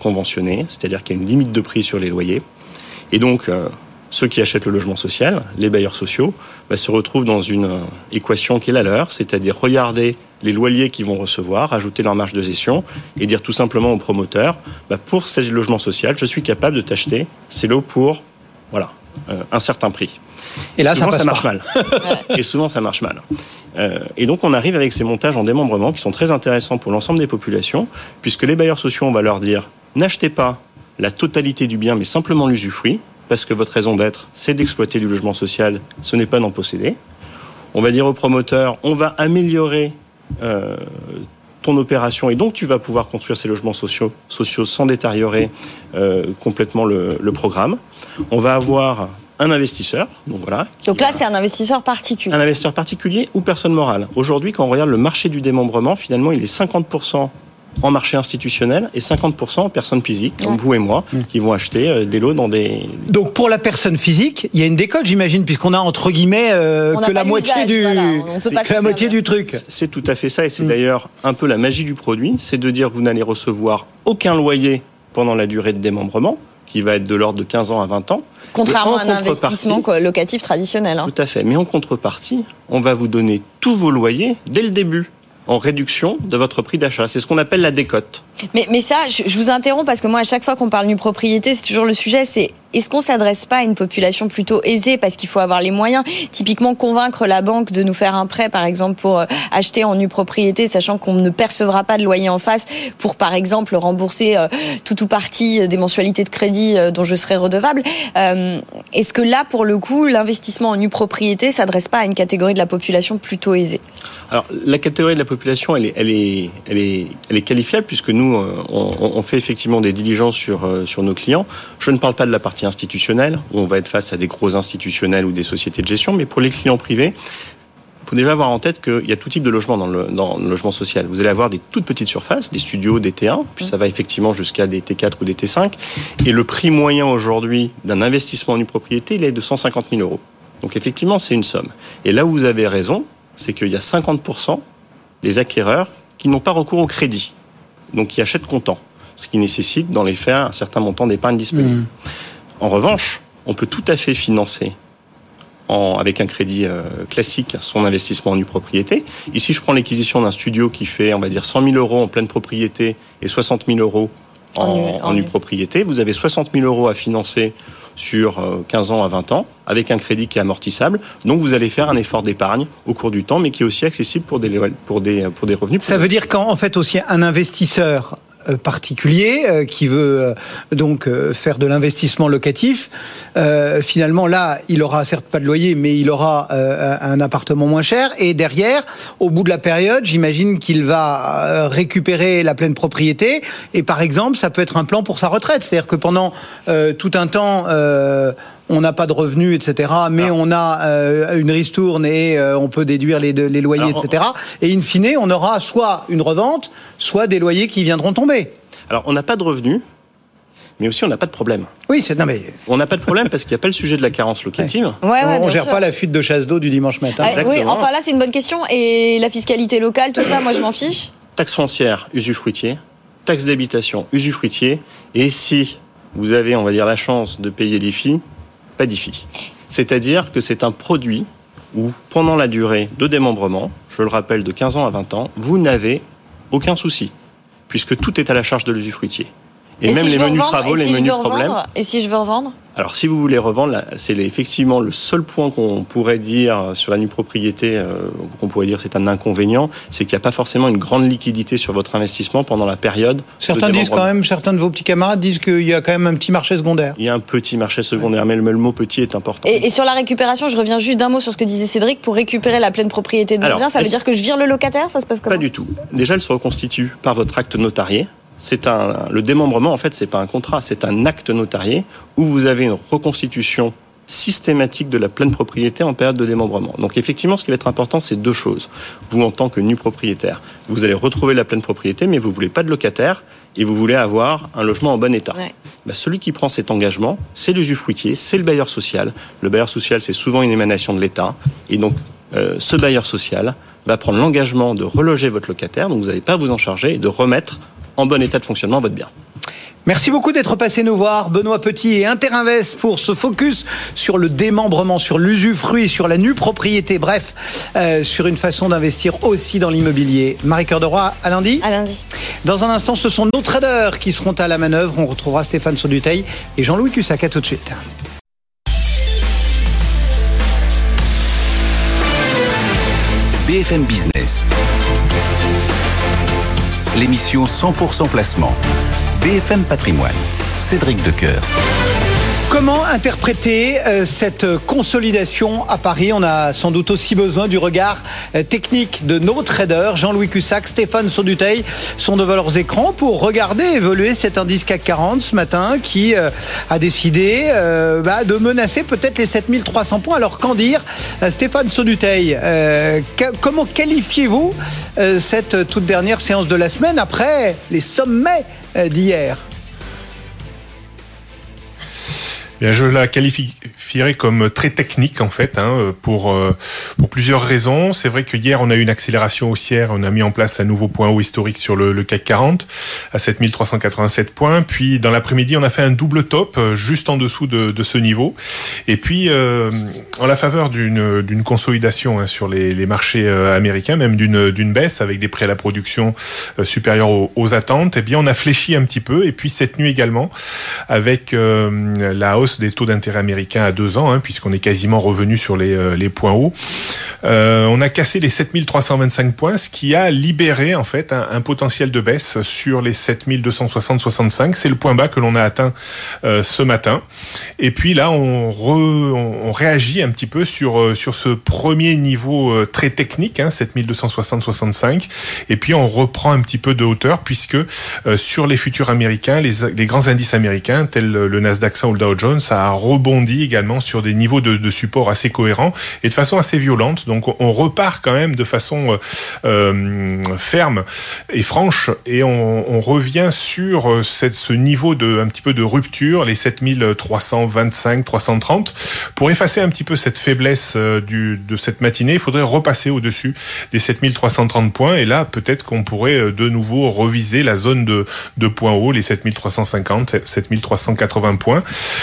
conventionnés, c'est-à-dire qu'il y a une limite de prix sur les loyers. Et donc, euh, ceux qui achètent le logement social, les bailleurs sociaux, bah, se retrouvent dans une euh, équation qui est la leur, c'est-à-dire regarder les loyers qu'ils vont recevoir, ajouter leur marge de gestion et dire tout simplement au promoteur, bah, pour ces logements sociaux, je suis capable de t'acheter ces lots pour voilà, euh, un certain prix. Et là, ça, souvent, passe ça marche pas. mal. *laughs* et souvent, ça marche mal. Euh, et donc, on arrive avec ces montages en démembrement qui sont très intéressants pour l'ensemble des populations, puisque les bailleurs sociaux, on va leur dire n'achetez pas la totalité du bien, mais simplement l'usufruit, parce que votre raison d'être, c'est d'exploiter du logement social, ce n'est pas d'en posséder. On va dire au promoteur on va améliorer euh, ton opération et donc tu vas pouvoir construire ces logements sociaux, sociaux sans détériorer euh, complètement le, le programme. On va avoir un investisseur, donc voilà, Donc là, c'est un investisseur particulier. un investisseur particulier ou personne morale. Aujourd'hui, quand on regarde le marché du démembrement, finalement, il est 50% en marché institutionnel et 50% en personnes physiques, comme Ouais. vous et moi, qui vont acheter euh, des lots dans des... Donc pour la personne physique, il y a une décote, j'imagine, puisqu'on a entre guillemets euh, que la moitié du, voilà, que la moitié du truc. C'est tout à fait ça, et Mm. c'est d'ailleurs un peu la magie du produit, c'est de dire que vous n'allez recevoir aucun loyer pendant la durée de démembrement, qui va être de l'ordre de 15 ans à 20 ans. Contrairement à un investissement locatif traditionnel. hein. Tout à fait. Mais en contrepartie, on va vous donner tous vos loyers dès le début, en réduction de votre prix d'achat. C'est ce qu'on appelle la décote. Mais, mais ça, je, je vous interromps parce que moi, à chaque fois qu'on parle nue propriété, c'est toujours le sujet, c'est est-ce qu'on s'adresse pas à une population plutôt aisée parce qu'il faut avoir les moyens? Typiquement, convaincre la banque de nous faire un prêt, par exemple, pour euh, acheter en nue propriété, sachant qu'on ne percevra pas de loyer en face, pour, par exemple, rembourser euh, tout ou partie des mensualités de crédit euh, dont je serai redevable. Euh, Est-ce que là, pour le coup, l'investissement en nue propriété s'adresse pas à une catégorie de la population plutôt aisée? Alors, la catégorie de la population, elle est, qualifiable puisque nous, euh, on, fait effectivement des diligences sur, euh, sur nos clients. Je ne parle pas de la partie institutionnelle, où on va être face à des gros institutionnels ou des sociétés de gestion, mais pour les clients privés, faut déjà avoir en tête qu'il y a tout type de logement dans le, dans le logement social. Vous allez avoir des toutes petites surfaces, des studios, des T1, puis ça va effectivement jusqu'à des T4 ou des T5. Et le prix moyen aujourd'hui d'un investissement en une propriété, il est de 150 000 euros. Donc effectivement, c'est une somme. Et là où vous avez raison, c'est qu'il y a 50% des acquéreurs qui n'ont pas recours au crédit, donc qui achètent comptant, ce qui nécessite dans les faits un certain montant d'épargne disponible. En revanche, on peut tout à fait financer en- avec un crédit euh, classique son investissement en nue propriété. Ici, je prends l'acquisition d'un studio qui fait, on va dire, 100 000 euros en pleine propriété et 60 000 euros en, En nu- en en nue nu. propriété. Vous avez 60 000 euros à financer sur euh, 15 ans à 20 ans, avec un crédit qui est amortissable. Donc, vous allez faire un effort d'épargne au cours du temps, mais qui est aussi accessible pour des, pour des, pour des revenus. Ça veut dire qu'en en fait aussi un investisseur euh, particulier euh, qui veut euh, donc euh, faire de l'investissement locatif, euh, finalement là, il aura certes pas de loyer, mais il aura euh, un appartement moins cher. Et derrière, au bout de la période, j'imagine qu'il va euh, récupérer la pleine propriété. Et par exemple, ça peut être un plan pour sa retraite, c'est-à-dire que pendant euh, tout un temps. On n'a pas de revenus, etc. Mais Alors- on a euh, une ristourne et euh, on peut déduire les, les loyers, Alors, etc. Et in fine, on aura soit une revente, soit des loyers qui viendront tomber. Alors, on n'a pas de revenus, mais aussi on n'a pas de problème. Oui, c'est non mais On n'a pas de problème parce qu'il n'y a pas le sujet de la carence locative. Ouais, ouais, on, bien gère sûr. pas la fuite de chasse d'eau du dimanche matin. Ah, oui, enfin là c'est une bonne question. Et la fiscalité locale, tout ça, moi je m'en fiche. Taxe foncière, usufruitier, taxe d'habitation, usufruitier, et si vous avez, on va dire, la chance de payer l'IFI, C'est-à-dire que c'est un produit où, pendant la durée de démembrement, je le rappelle, de 15 ans à 20 ans, vous n'avez aucun souci, puisque tout est à la charge de l'usufruitier. Et, même si les menus revendre, travaux, les si menus problèmes. Et si je veux revendre Alors, si vous voulez revendre, c'est effectivement le seul point qu'on pourrait dire sur la nue propriété, euh, qu'on pourrait dire c'est un inconvénient, c'est qu'il n'y a pas forcément une grande liquidité sur votre investissement pendant la période. de Certains disent quand même, certains de vos petits camarades disent qu'il y a quand même un petit marché secondaire. Il y a un petit marché secondaire, mais le, le mot petit est important. et, et sur la récupération, je reviens juste d'un mot sur ce que disait Cédric. Pour récupérer la pleine propriété de mon bien, ça veut dire que je vire le locataire Ça se passe comment Pas du tout. Déjà, elle se reconstitue par votre acte notarié. C'est un, le démembrement, en fait, c'est pas un contrat, c'est un acte notarié où vous avez une reconstitution systématique de la pleine propriété en période de démembrement. Donc effectivement, ce qui va être important, c'est deux choses. Vous, en tant que nu propriétaire, vous allez retrouver la pleine propriété, mais vous voulez pas de locataire et vous voulez avoir un logement en bon état. Ouais. Bah, celui qui prend cet engagement, c'est l'usufruitier, c'est le bailleur social. Le bailleur social, c'est souvent une émanation de l'État. Et donc, euh, ce bailleur social va prendre l'engagement de reloger votre locataire, donc vous n'allez pas à vous en charger, et de remettre en bon état de fonctionnement votre bien. Merci beaucoup d'être passé nous voir, Benoît Petit et Interinvest pour ce focus sur le démembrement, sur l'usufruit, sur la nue propriété, bref, euh, sur une façon d'investir aussi dans l'immobilier. Marie Cœur de Roy, à lundi. À lundi. Dans un instant, ce sont nos traders qui seront à la manœuvre. On retrouvera Stéphane Sauduteil et Jean-Louis Cussac. À tout de suite. BFM Business. L'émission 100% placement. BFM Patrimoine. Cédric Decoeur. Comment interpréter euh, cette consolidation à Paris? On a sans doute aussi besoin du regard euh, technique de nos traders. Jean-Louis Cussac, Stéphane Sauduteil sont devant leurs écrans pour regarder évoluer cet indice CAC 40 ce matin qui euh, a décidé bah, de menacer peut-être les 7300 points. Alors qu'en dire Stéphane Sauduteil, comment qualifiez-vous cette toute dernière séance de la semaine après les sommets d'hier? Bien, je la qualifierais comme très technique en fait, hein, pour euh, pour plusieurs raisons. C'est vrai que hier on a eu une accélération haussière, on a mis en place un nouveau point haut historique sur le, CAC 40 à 7387 points. Puis dans l'après-midi on a fait un double top euh, juste en dessous de, ce niveau. Et puis euh, en la faveur d'une d'une consolidation hein, sur les, les marchés américains, même d'une d'une baisse avec des prêts à la production supérieurs aux, attentes, eh bien on a fléchi un petit peu. Et puis cette nuit également avec la hausse des taux d'intérêt américains à deux ans, hein, puisqu'on est quasiment revenu sur les, euh, points hauts. Euh, on a cassé les 7325 points, ce qui a libéré en fait un, potentiel de baisse sur les 7260-65. C'est le point bas que l'on a atteint euh, ce matin. Et puis là, on, on, réagit un petit peu sur sur ce premier niveau très technique, hein, 7260-65. Et puis on reprend un petit peu de hauteur puisque sur les futurs américains, les, grands indices américains tels le Nasdaq 100 ou le Dow Jones, ça a rebondi également sur des niveaux de, support assez cohérents et de façon assez violente. Donc on, repart quand même de façon euh, euh, ferme et franche et on, revient sur euh, cette, ce niveau de un petit peu de rupture, les 7325, 330. Pour effacer un petit peu cette faiblesse du, de cette matinée, il faudrait repasser au-dessus des 7330 points et là peut-être qu'on pourrait de nouveau reviser la zone de, de points hauts, les 7350, 7380 points.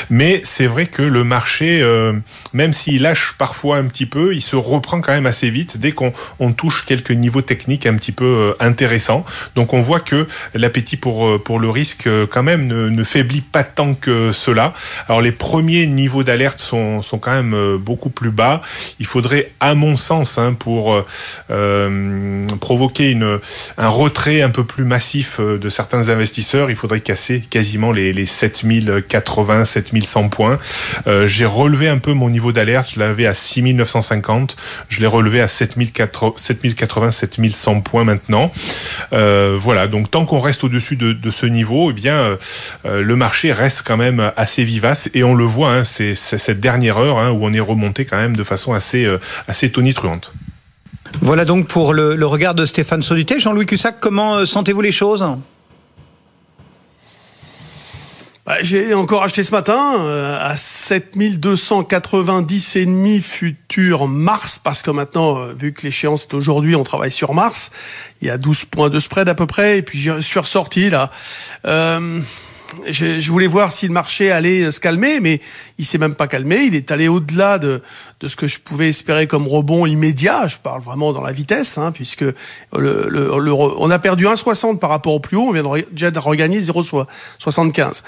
Mais c'est vrai que le marché, euh, même s'il lâche parfois un petit peu, il se reprend quand même assez vite dès qu'on on touche quelques niveaux techniques un petit peu euh, intéressants. Donc on voit que l'appétit pour, euh, le risque quand même ne, faiblit pas tant que cela. Alors les premiers niveaux d'alerte sont, quand même beaucoup plus bas. Il faudrait, à mon sens, hein, pour provoquer un retrait un peu plus massif de certains investisseurs, il faudrait casser quasiment les, les 7080, 7100 points. J'ai relevé un peu mon niveau d'alerte, je l'avais à 6950, je l'ai relevé à 7080, 7080, 7100 points maintenant. Euh, voilà, donc tant qu'on reste au-dessus de, ce niveau, eh bien euh, le marché reste quand même assez vivace et on le voit, hein, c'est cette dernière heure hein, où on est remonté quand même de façon assez, euh, assez tonitruante. Voilà donc pour le, regard de Stéphane Sauduté. Jean-Louis Cussac, comment sentez-vous les choses? Bah, j'ai encore acheté ce matin euh, à 7290 et demi futur mars parce que maintenant euh, vu que l'échéance est aujourd'hui on travaille sur mars. Il y a 12 points de spread à peu près et puis je suis ressorti là. Euh, je, je, voulais voir si le marché allait se calmer, mais il s'est même pas calmé. Il est allé au-delà de, de ce que je pouvais espérer comme rebond immédiat. Je parle vraiment dans la vitesse, hein, puisque le, le, on a perdu 1,60 par rapport au plus haut. On vient déjà de regagner 0,75.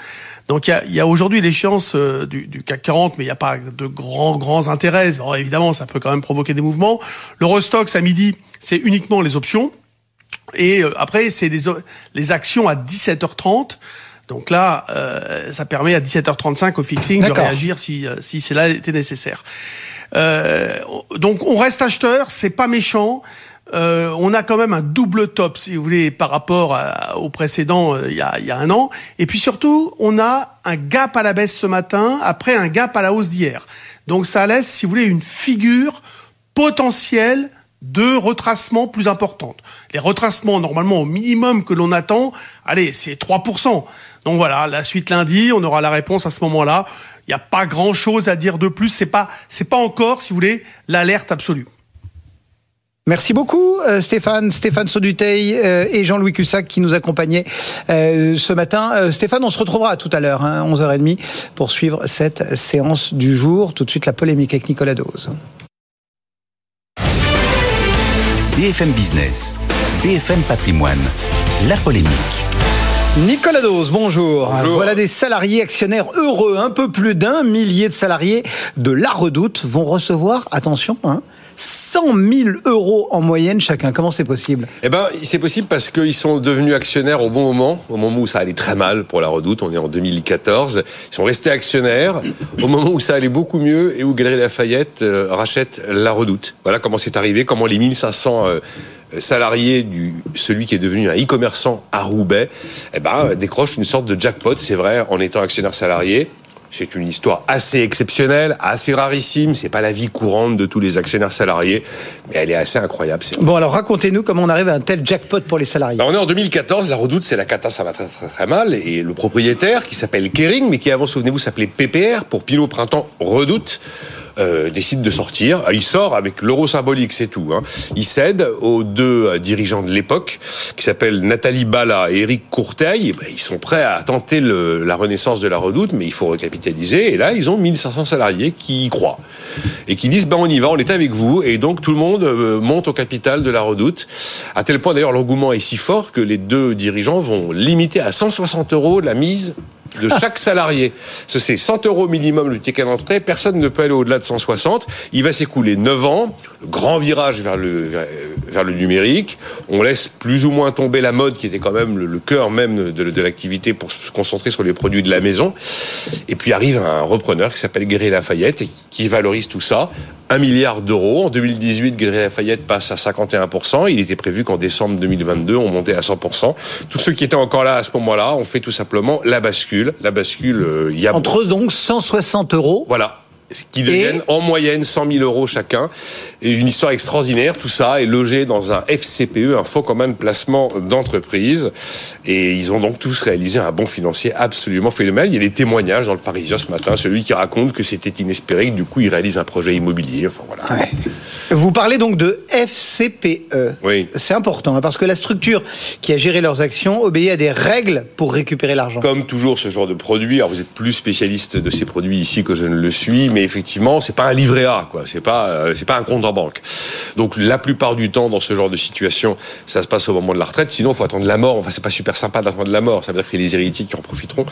Donc il y a, y a aujourd'hui l'échéance euh, du, du, CAC 40, mais il n'y a pas de grands grands intérêts. Bon, évidemment, ça peut quand même provoquer des mouvements. L'Eurostox à midi, c'est uniquement les options. Et euh, après, c'est les, les actions à 17h30. Donc là, euh, ça permet à 17h35 au fixing de réagir si, euh, si cela était nécessaire. Euh, donc on reste acheteur, c'est pas méchant. Euh, on a quand même un double top, si vous voulez, par rapport au précédent il y, a, il y a un an. Et puis surtout, on a un gap à la baisse ce matin après un gap à la hausse d'hier. Donc ça laisse, si vous voulez, une figure potentielle de retracement plus importante. Les retracements, normalement, au minimum que l'on attend, allez, c'est 3%. Donc voilà, la suite lundi, on aura la réponse à ce moment-là. Il n'y a pas grand-chose à dire de plus. C'est pas, c'est pas encore, si vous voulez, l'alerte absolue. Merci beaucoup euh, Stéphane, Stéphane Sauduteil euh, et Jean-Louis Cussac qui nous accompagnaient euh, ce matin. Stéphane, on se retrouvera tout à l'heure, hein, 11h30, pour suivre cette séance du jour. Tout de suite la polémique avec Nicolas Dose. BFM Business, BFM Patrimoine, la polémique. Nicolas Dose, bonjour. Voilà des salariés actionnaires heureux. Un peu plus d'un millier de salariés de La Redoute vont recevoir, attention, hein, 100 000 euros en moyenne chacun. Comment c'est possible? Eh ben, c'est possible parce qu'ils sont devenus actionnaires au bon moment, au moment où ça allait très mal pour la Redoute. On est en 2014. Ils sont restés actionnaires au moment où ça allait beaucoup mieux et où Galerie Lafayette euh, rachète la Redoute. Voilà comment c'est arrivé, comment les 1500 euh, salariés du celui qui est devenu un e-commerçant à Roubaix, eh ben, une sorte de jackpot, c'est vrai, en étant actionnaire salarié. C'est une histoire assez exceptionnelle, assez rarissime. C'est pas la vie courante de tous les actionnaires salariés, mais elle est assez incroyable. Bon, alors racontez-nous comment on arrive à un tel jackpot pour les salariés. Ben, on est en 2014, la Redoute, c'est la cata, ça va très très très mal. Et le propriétaire, qui s'appelle Kering, mais qui avant, souvenez-vous, s'appelait PPR pour Pilot Printemps Redoute. Euh, décide de sortir. Il sort avec l'euro symbolique, c'est tout. Hein. Il cède aux deux euh, dirigeants de l'époque, qui s'appellent Nathalie Bala et Eric Courteil. Ben, ils sont prêts à tenter la renaissance de la redoute, mais il faut recapitaliser. Et là, ils ont 1500 salariés qui y croient et qui disent ben on y va, on est avec vous. Et donc tout le monde euh, monte au capital de la redoute. À tel point d'ailleurs l'engouement est si fort que les deux dirigeants vont limiter à 160 euros la mise de chaque *laughs* salarié. C'est 100 euros minimum le ticket d'entrée. Personne ne peut aller au-delà de 160. Il va s'écouler 9 ans. grand virage vers le, vers le numérique. On laisse plus ou moins tomber la mode qui était quand même le, cœur même de, de l'activité pour se concentrer sur les produits de la maison. Et puis arrive un repreneur qui s'appelle Guéry Lafayette et qui valorise tout ça 1 milliard d'euros. En 2018, Galeries Lafayette passe à 51%. Il était prévu qu'en décembre 2022, on montait à 100%. Tous ceux qui étaient encore là à ce moment-là ont fait tout simplement la bascule. La bascule, euh, il y a... Entre donc 160 euros. Voilà qui deviennent en moyenne 100 000 euros chacun. Et une histoire extraordinaire, tout ça est logé dans un FCPE, un fonds commun de placement d'entreprise. Et ils ont donc tous réalisé un bon financier absolument phénoménal. Il y a des témoignages dans le Parisien ce matin, celui qui raconte que c'était inespéré, que du coup il réalise un projet immobilier. Enfin voilà. Vous parlez donc de FCPE. Oui. C'est important hein, parce que la structure qui a géré leurs actions obéit à des règles pour récupérer l'argent. Comme toujours ce genre de produit. Alors vous êtes plus spécialiste de ces produits ici que je ne le suis, mais effectivement c'est pas un livret A, quoi. C'est pas euh, c'est pas un compte en banque. Donc la plupart du temps dans ce genre de situation, ça se passe au moment de la retraite. Sinon, faut attendre la mort. Enfin, c'est pas super sympa d'attendre la mort. Ça veut dire que c'est les héritiers qui en profiteront.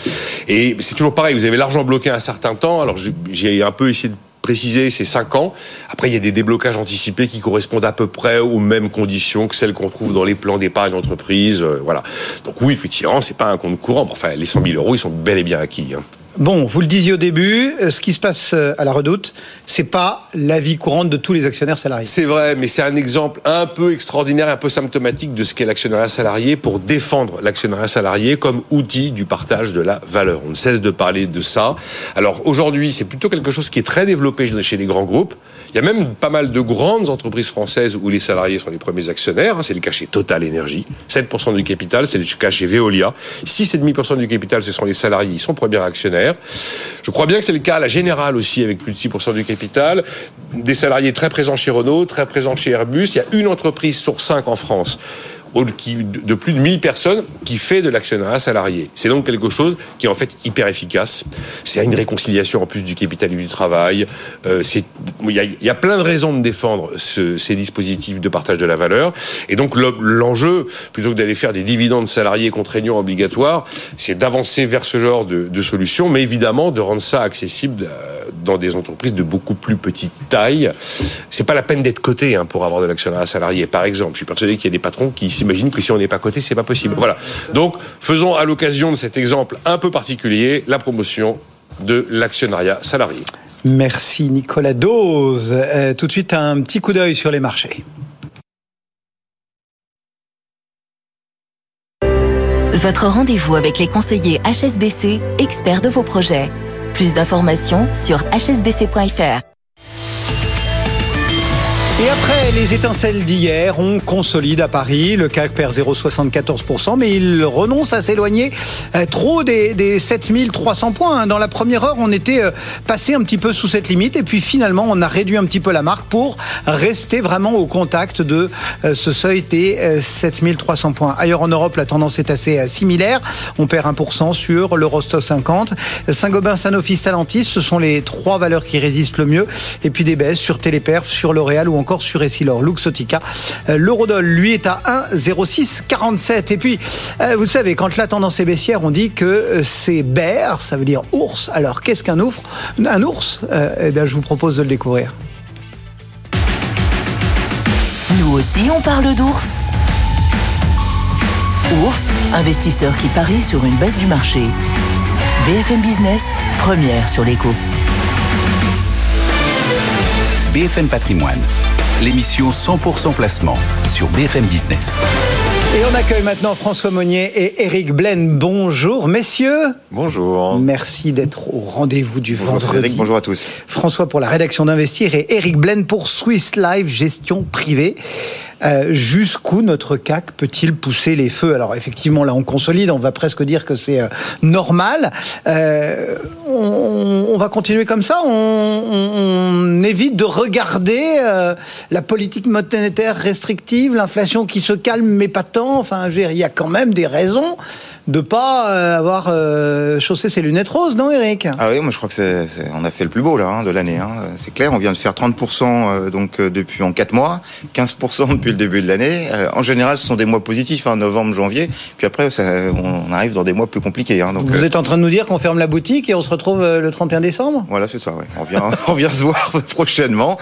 Et c'est toujours pareil. Vous avez l'argent bloqué un certain temps. Alors j'ai un peu essayé de préciser, c'est 5 ans. Après, il y a des déblocages anticipés qui correspondent à peu près aux mêmes conditions que celles qu'on trouve dans les plans d'épargne entreprise. Euh, voilà. Donc oui, effectivement, c'est pas un compte courant. Mais enfin, les 100 000 euros, ils sont bel et bien acquis. Hein. Bon, vous le disiez au début, euh, ce qui se passe euh, à la Redoute, c'est pas la vie courante de tous les actionnaires salariés. C'est vrai, mais c'est un exemple un peu extraordinaire, un peu symptomatique de ce qu'est l'actionnariat salarié pour défendre l'actionnariat salarié comme outil du partage de la valeur. On ne cesse de parler de ça. Alors aujourd'hui, c'est plutôt quelque chose qui est très développé chez les grands groupes. Il y a même pas mal de grandes entreprises françaises où les salariés sont les premiers actionnaires. Hein. C'est le cas chez Total Energy. 7% du capital, c'est le cas chez Veolia. 6,5% du capital, ce sont les salariés, ils sont premiers actionnaires. Je crois bien que c'est le cas à la Générale aussi, avec plus de 6% du capital. Des salariés très présents chez Renault, très présents chez Airbus. Il y a une entreprise sur cinq en France de plus de 1000 personnes qui fait de l'actionnariat salarié. C'est donc quelque chose qui est en fait hyper efficace. C'est une réconciliation en plus du capital et du travail. Euh, il y, a, plein de raisons de défendre ces dispositifs de partage de la valeur. Et donc l'enjeu, plutôt que d'aller faire des dividendes salariés contraignants obligatoires, c'est d'avancer vers ce genre de, solution, mais évidemment de rendre ça accessible dans des entreprises de beaucoup plus petite taille. C'est pas la peine d'être coté hein, pour avoir de l'actionnariat salarié. Par exemple, je suis persuadé qu'il y a des patrons qui s'imaginent que si on n'est pas coté, c'est pas possible. Voilà. Donc, faisons à l'occasion de cet exemple un peu particulier la promotion de l'actionnariat salarié. Merci Nicolas Dose. Euh, tout de suite, un petit coup d'œil sur les marchés. Votre rendez-vous avec les conseillers HSBC, experts de vos projets. Plus d'informations sur hsbc.fr. Et après les étincelles d'hier, on consolide à Paris. Le CAC perd 0,74%, mais il renonce à s'éloigner euh, trop des, des 7300 points. Hein. Dans la première heure, on était euh, passé un petit peu sous cette limite. Et puis finalement, on a réduit un petit peu la marque pour rester vraiment au contact de euh, ce seuil des 7300 points. Ailleurs en Europe, la tendance est assez similaire. On perd 1% sur l'Eurostock 50. Saint-Gobain, Sanofi, Stellantis, ce sont les trois valeurs qui résistent le mieux. Et puis des baisses sur Téléperf, sur L'Oréal ou encore encore sur Essilor Luxotica. Euh, l'eurodoll, lui, est à 1,0647. Et puis, euh, vous savez, quand la tendance est baissière, on dit que euh, c'est bear, ça veut dire ours. Alors, qu'est-ce qu'un ours? Un ours Eh bien, je vous propose de le découvrir. Nous aussi, on parle d'ours. Ours, investisseur qui parie sur une baisse du marché. BFM Business, première sur l'écho. BFM Patrimoine l'émission 100% placement sur BFM Business. Et on accueille maintenant François Monnier et Eric Blaine. Bonjour messieurs. Bonjour. Merci d'être au rendez-vous du bonjour vendredi. Eric, bonjour à tous. François pour la rédaction d'Investir et Eric Blaine pour Swiss Life Gestion Privée. Euh, jusqu'où notre CAC peut-il pousser les feux? Alors effectivement, là, on consolide, on va presque dire que c'est euh, normal. Euh, on, va continuer comme ça? On, évite de regarder la politique monétaire restrictive, l'inflation qui se calme mais pas tant? Enfin, il y a quand même des raisons de pas avoir chaussé ses lunettes roses, non, Eric Ah oui, moi je crois que c'est, on a fait le plus beau là hein, de l'année. Hein. C'est clair, on vient de faire 30% euh, donc depuis en 4 mois, 15% depuis le début de l'année. en général, ce sont des mois positifs, hein, novembre, janvier. Puis après, ça, on arrive dans des mois plus compliqués. Hein, donc, Vous êtes en train de nous dire qu'on ferme la boutique et on se retrouve le 31 décembre? Voilà, c'est ça. Ouais. On vient, *laughs* on vient se voir *laughs* prochainement.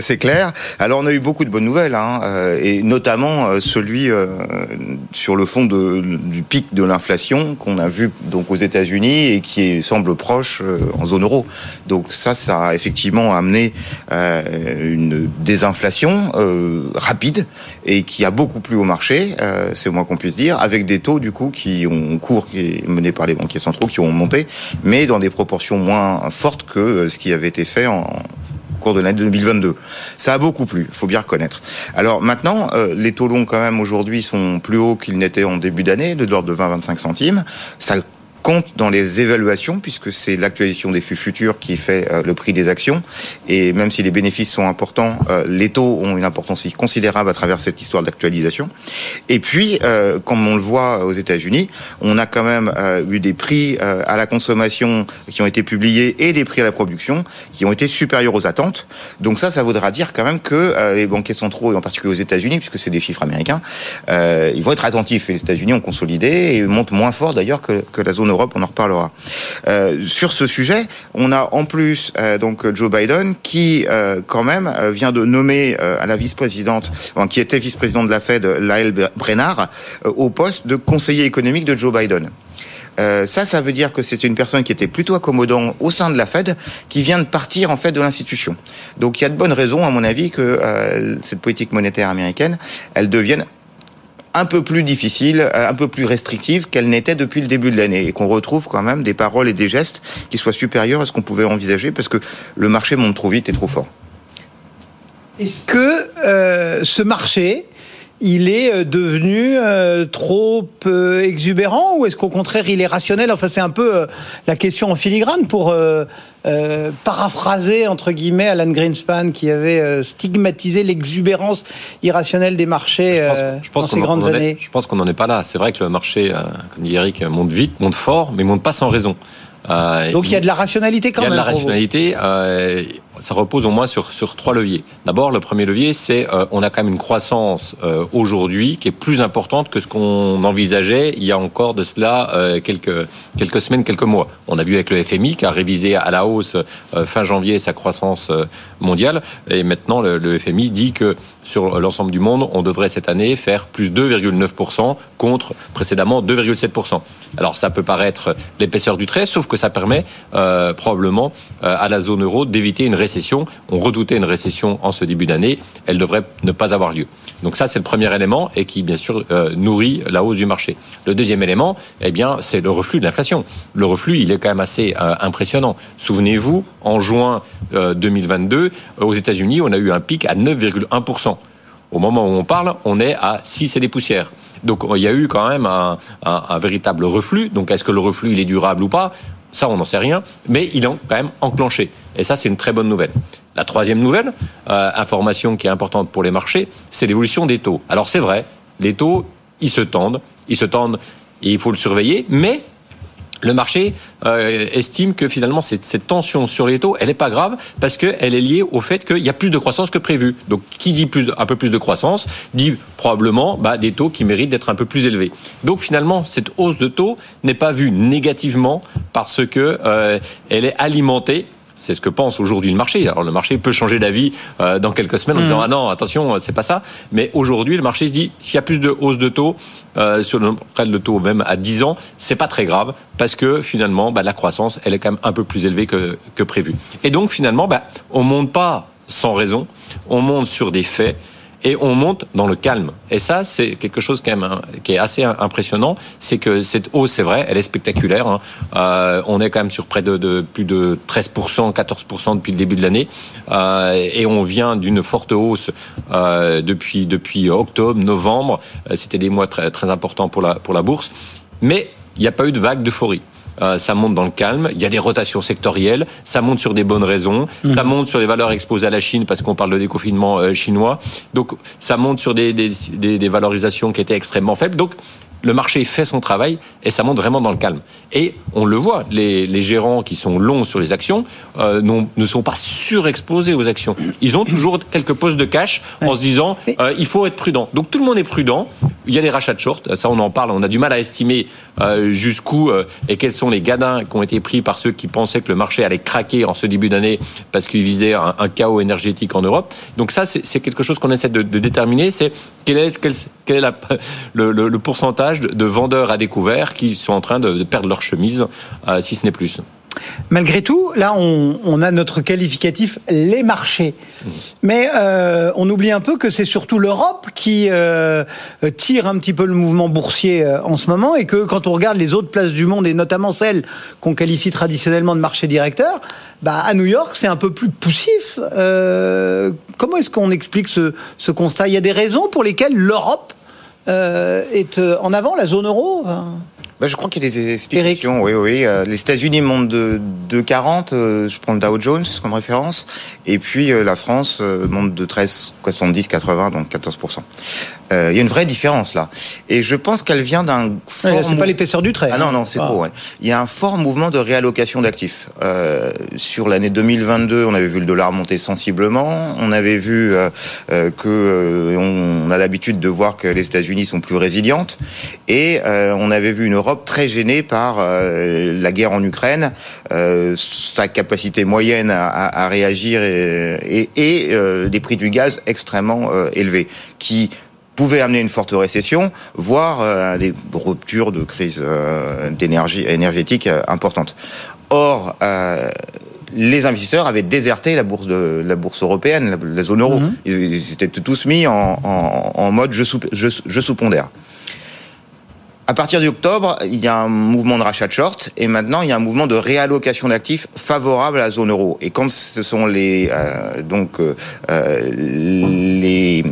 c'est clair. Alors on a eu beaucoup de bonnes nouvelles, hein, et notamment celui sur le fond de, du pic de l'inflation qu'on a vu donc aux États-Unis et qui semble proche euh, en zone euro. Donc ça, ça a effectivement amené euh, une désinflation euh, rapide et qui a beaucoup plu au marché, c'est au moins qu'on puisse dire, avec des taux du coup qui ont cours qui est mené par les banquiers centraux qui ont monté, mais dans des proportions moins fortes que ce qui avait été fait en cours de l'année 2022. Ça a beaucoup plu, faut bien reconnaître. Alors maintenant, euh, les taux longs quand même aujourd'hui sont plus hauts qu'ils n'étaient en début d'année, de l'ordre de 20-25 centimes. Ça compte dans les évaluations, puisque c'est l'actualisation des flux futurs qui fait euh, le prix des actions. Et même si les bénéfices sont importants, euh, les taux ont une importance considérable à travers cette histoire d'actualisation. Et puis, euh, comme on le voit aux États-Unis, on a quand même eu des prix à la consommation qui ont été publiés et des prix à la production qui ont été supérieurs aux attentes. Donc ça, ça voudra dire quand même que les banquiers centraux, et en particulier aux États-Unis, puisque c'est des chiffres américains, ils vont être attentifs. Les États-Unis ont consolidé et montent moins fort d'ailleurs que, que la zone Europe, on en reparlera. Euh, sur ce sujet, on a en plus euh, donc Joe Biden qui euh, quand même vient de nommer à la vice-présidente, qui était vice-présidente de la Fed, Lael Brennard, au poste de conseiller économique de Joe Biden. ça, ça veut dire que c'est une personne qui était plutôt accommodant au sein de la Fed, qui vient de partir en fait de l'institution. Donc, il y a de bonnes raisons, à mon avis, que cette politique monétaire américaine, elle devienne un peu plus difficile, euh, un peu plus restrictive qu'elle n'était depuis le début de l'année et qu'on retrouve quand même des paroles et des gestes qui soient supérieurs à ce qu'on pouvait envisager parce que le marché monte trop vite et trop fort. Est-ce que euh, ce marché il est euh, devenu euh, trop euh, exubérant ou est-ce qu'au contraire il est rationnel? Enfin, c'est un peu euh, la question en filigrane pour paraphraser entre guillemets Alan Greenspan qui avait stigmatisé l'exubérance irrationnelle des marchés dans ces grandes années. Je pense qu'on n'en est pas là. C'est vrai que le marché, comme dit Eric, monte vite, monte fort, mais monte pas sans raison. Donc il y a de la rationalité quand même. Il y a de la rationalité ça repose au moins sur, trois leviers. D'abord, le premier levier, c'est euh, on a quand même une croissance euh, aujourd'hui qui est plus importante que ce qu'on envisageait il y a encore de cela euh, quelques, quelques semaines, quelques mois. On a vu avec le FMI qui a révisé à la hausse euh, fin janvier sa croissance mondiale, et maintenant le, le FMI dit que sur l'ensemble du monde, on devrait cette année faire plus 2,9% contre précédemment 2,7%. Alors ça peut paraître l'épaisseur du trait, sauf que ça permet probablement à la zone euro d'éviter une on redoutait une récession en ce début d'année. Elle devrait ne pas avoir lieu. Donc ça, c'est le premier élément et qui, bien sûr, euh, nourrit la hausse du marché. Le deuxième élément, eh c'est le reflux de l'inflation. Le reflux, il est quand même assez euh, impressionnant. Souvenez-vous, en juin euh, 2022, aux États-Unis, on a eu un pic à 9,1%. au moment où on parle, on est à 6 et des poussières. Donc il y a eu quand même un, un véritable reflux. Donc est-ce que le reflux il est durable ou pas? Ça, on n'en sait rien, mais il est quand même enclenché. Et ça, c'est une très bonne nouvelle. La troisième nouvelle, euh, information qui est importante pour les marchés, c'est l'évolution des taux. Alors c'est vrai, les taux, ils se tendent, ils se tendent et il faut le surveiller, mais le marché euh, estime que finalement cette, tension sur les taux, elle n'est pas grave parce qu'elle est liée au fait qu'il y a plus de croissance que prévu. Donc qui dit un peu plus de croissance dit probablement bah, des taux qui méritent d'être un peu plus élevés. Donc finalement cette hausse de taux n'est pas vue négativement parce que euh, elle est alimentée c'est ce que pense aujourd'hui le marché. Alors le marché peut changer d'avis euh, dans quelques semaines en mm. disant ah non attention euh, c'est pas ça. Mais aujourd'hui le marché se dit s'il y a plus de hausse de taux euh, sur le de taux même à 10 ans c'est pas très grave parce que finalement bah, la croissance elle est quand même un peu plus élevée que, que prévu. Et donc finalement bah, on monte pas sans raison, on monte sur des faits et on monte dans le calme. Et ça, c'est quelque chose quand même hein, qui est assez impressionnant. C'est que cette hausse, c'est vrai, elle est spectaculaire. Hein. Euh, on est quand même sur près de, de plus de 13%, 14% depuis le début de l'année. Euh, et on vient d'une forte hausse euh, depuis, depuis octobre, novembre. Euh, c'était des mois très, très importants pour la, pour la bourse. Mais il n'y a pas eu de vague d'euphorie. Euh, ça monte dans le calme. Il y a des rotations sectorielles, ça monte sur des bonnes raisons, mm. ça monte sur les valeurs exposées à la Chine parce qu'on parle de déconfinement euh, chinois. Donc ça monte sur des, des, des, valorisations qui étaient extrêmement faibles. Donc le marché fait son travail et ça monte vraiment dans le calme. Et on le voit, les, les gérants qui sont longs sur les actions euh, ne sont pas surexposés aux actions. Ils ont toujours quelques postes de cash en se disant euh, il faut être prudent. Donc tout le monde est prudent il y a des rachats de short, ça on en parle, on a du mal à estimer euh, jusqu'où euh, et quels sont les gadins qui ont été pris par ceux qui pensaient que le marché allait craquer en ce début d'année parce qu'ils visaient un, chaos énergétique en Europe. Donc ça c'est quelque chose qu'on essaie de, déterminer, c'est quel est, quel, est la, *laughs* le, le, pourcentage de vendeurs à découvert qui sont en train de perdre leur chemise euh, si ce n'est plus. Malgré tout, là, on, a notre qualificatif les marchés. Mmh. Mais euh, on oublie un peu que c'est surtout l'Europe qui euh, tire un petit peu le mouvement boursier euh, en ce moment et que quand on regarde les autres places du monde et notamment celles qu'on qualifie traditionnellement de marché directeur, bah, à New York, c'est un peu plus poussif. comment est-ce qu'on explique ce, constat? Il y a des raisons pour lesquelles l'Europe est en avant, la zone euro? Bah, je crois qu'il y a des explications. Oui, oui. Euh, les États-Unis montent de, de 40. Euh, je prends le Dow Jones comme référence. Et puis euh, la France monte de 13, 70, 80, donc 14%. Euh, il y a une vraie différence là. Et je pense qu'elle vient d'un fort. Ouais, c'est mou... pas l'épaisseur du trait. Ah non, hein. non, c'est ah. gros. Il y a un fort mouvement de réallocation d'actifs. Euh, sur l'année 2022, on avait vu le dollar monter sensiblement. On avait vu euh, euh que euh, on, a l'habitude de voir que les États-Unis sont plus résilientes. Et on avait vu une Europe très gênée par la guerre en Ukraine, sa capacité moyenne à, à, à réagir et, et, et des prix du gaz extrêmement élevés qui pouvait amener une forte récession, voire euh, des ruptures de crise euh, d'énergie énergétique euh. Or, euh, les investisseurs avaient déserté la bourse de la bourse européenne, la, zone euro. Mhm. Ils, ils, étaient tous mis en, mode je sous, je, je. À partir d'octobre, il y a un mouvement de rachat de short et maintenant il y a un mouvement de réallocation d'actifs favorable à la zone euro. Et quand ce sont les euh, donc euh, euh les,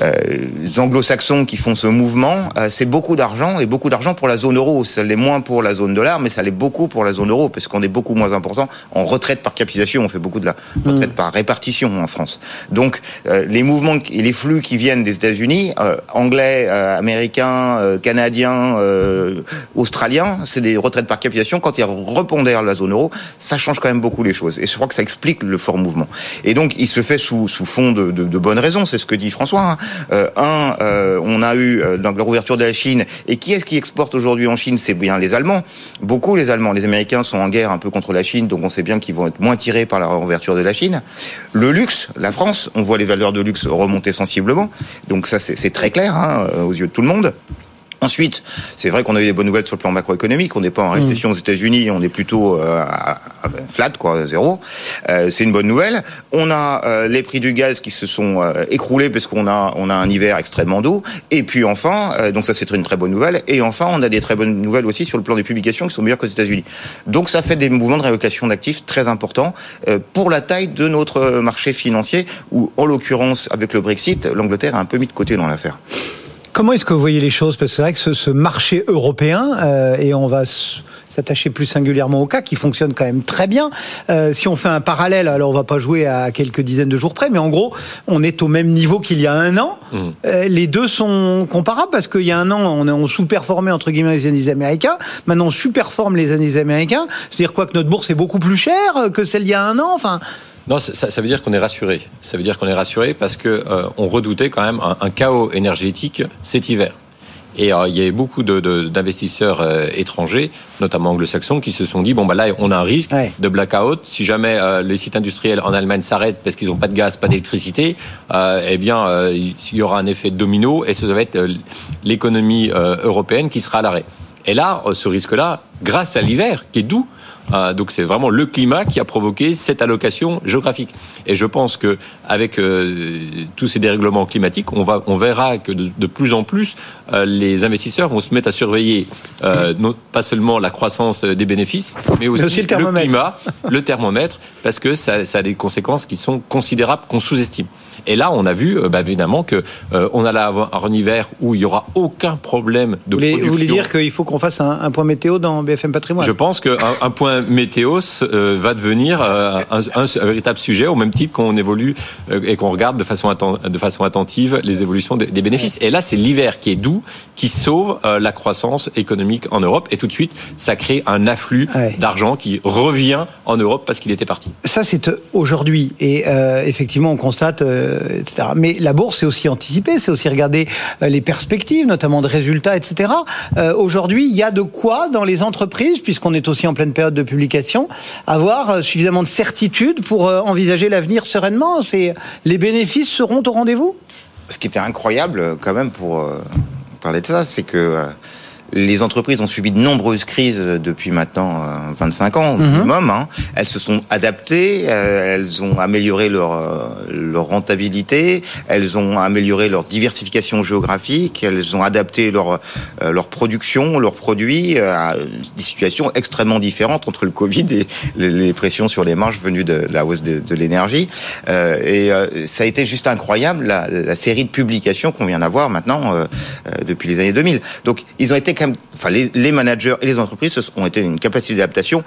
euh, anglo-saxons qui font ce mouvement, euh, c'est beaucoup d'argent et beaucoup d'argent pour la zone euro. Ça l'est moins pour la zone dollar, mais ça l'est beaucoup pour la zone euro parce qu'on est beaucoup moins important en retraite par capitalisation. On fait beaucoup de la retraite par répartition en France. Donc les mouvements et les flux qui viennent des États-Unis, anglais, américains, canadiens euh, australien, c'est des retraites par capitalisation. Quand ils repondèrent la zone euro, ça change quand même beaucoup les choses. Et je crois que ça explique le fort mouvement. Et donc, il se fait sous, fond de, bonnes raisons. C'est ce que dit François. Hein. Euh, un, euh, on a eu donc la rouverture de la Chine. Et qui est-ce qui exporte aujourd'hui en Chine? C'est bien les Allemands. Beaucoup les Allemands. Les Américains sont en guerre un peu contre la Chine, donc on sait bien qu'ils vont être moins tirés par la rouverture de la Chine. Le luxe, la France, on voit les valeurs de luxe remonter sensiblement. Donc ça, c'est très clair hein, aux yeux de tout le monde. Ensuite, c'est vrai qu'on a eu des bonnes nouvelles sur le plan macroéconomique. On n'est pas en récession aux États-Unis, on est plutôt euh, à, flat, quoi, zéro. Euh, c'est une bonne nouvelle. On a euh, les prix du gaz qui se sont euh, écroulés parce qu'on a on a un hiver extrêmement doux. Et puis enfin, euh, donc ça c'est une très bonne nouvelle. Et enfin, on a des très bonnes nouvelles aussi sur le plan des publications qui sont meilleures qu'aux États-Unis. Donc ça fait des mouvements de rélocation d'actifs très importants pour la taille de notre marché financier, où en l'occurrence avec le Brexit, l'Angleterre a un peu mis de côté dans l'affaire. Comment est-ce que vous voyez les choses? Parce que c'est vrai que ce, ce marché européen, euh, et on va s'attacher plus singulièrement au cas qui fonctionne quand même très bien. Euh, si on fait un parallèle, alors on va pas jouer à quelques dizaines de jours près, mais en gros, on est au même niveau qu'il y a un an. Mmh. Euh, les deux sont comparables parce qu'il y a un an, on, on sous-performait entre guillemets les indices américains. Maintenant, on sous-performe les indices américains. C'est-à-dire quoi que notre bourse est beaucoup plus chère que celle d'il y a un an. Enfin, non, ça, ça, veut dire qu'on est rassuré. Ça veut dire qu'on est rassuré parce que euh, on redoutait quand même un, un chaos énergétique cet hiver. Et euh, il y avait beaucoup d'investisseurs de, de, euh, étrangers, notamment anglo-saxons, qui se sont dit bon bah là on a un risque ouais. de blackout. Si jamais les sites industriels en Allemagne s'arrêtent parce qu'ils n'ont pas de gaz, pas d'électricité, eh bien il y aura un effet domino et ce va être l'économie européenne qui sera à l'arrêt. Et là, ce risque-là, grâce à l'hiver qui est doux, euh, donc c'est vraiment le climat qui a provoqué cette allocation géographique. Et je pense que avec euh, tous ces dérèglements climatiques, on va, on verra que de, de plus en plus euh, les investisseurs vont se mettre à surveiller euh, non, pas seulement la croissance des bénéfices, mais aussi, aussi le, le, climat, le thermomètre, parce que ça, ça, a des conséquences qui sont considérables qu'on sous-estime. Et là, on a vu, euh, bah, évidemment, que euh, on allait avoir un hiver où il y aura aucun problème de vous production. Vous voulez dire qu'il faut qu'on fasse un, un, point météo dans BFM Patrimoine Je pense qu'un un point météo euh, va devenir un, un, un, véritable sujet, au même titre qu'on évolue et qu'on regarde de façon, de façon attentive les évolutions des, des bénéfices. Et là, c'est l'hiver qui est doux, qui sauve la croissance économique en Europe. Et tout de suite, ça crée un afflux ouais. d'argent qui revient en Europe parce qu'il était parti. Ça, c'est aujourd'hui. Et euh, effectivement, on constate euh, etc. Mais la bourse, c'est aussi anticiper, c'est aussi regarder euh, les perspectives, notamment de résultats, etc. Euh, Aujourd'hui, il y a de quoi dans les entreprises, puisqu'on est aussi en pleine période de publication, avoir euh, suffisamment de certitude pour euh, envisager l'avenir sereinement. Les bénéfices seront au rendez-vous? Ce qui était incroyable, quand même, pour parler de ça, c'est que les entreprises ont subi de nombreuses crises depuis maintenant 25 ans au minimum. Mm -hmm. hein. Elles se sont adaptées, elles ont amélioré leur, leur rentabilité, elles ont amélioré leur diversification géographique, elles ont adapté leur, leur production, leurs produits à des situations extrêmement différentes entre le Covid et les pressions sur les marges venues de la hausse de, de l'énergie. Euh, et euh, ça a été juste incroyable la, la série de publications qu'on vient d'avoir maintenant euh, depuis les années 2000. Donc ils ont été enfin, les, les, managers et les entreprises ont été une capacité d'adaptation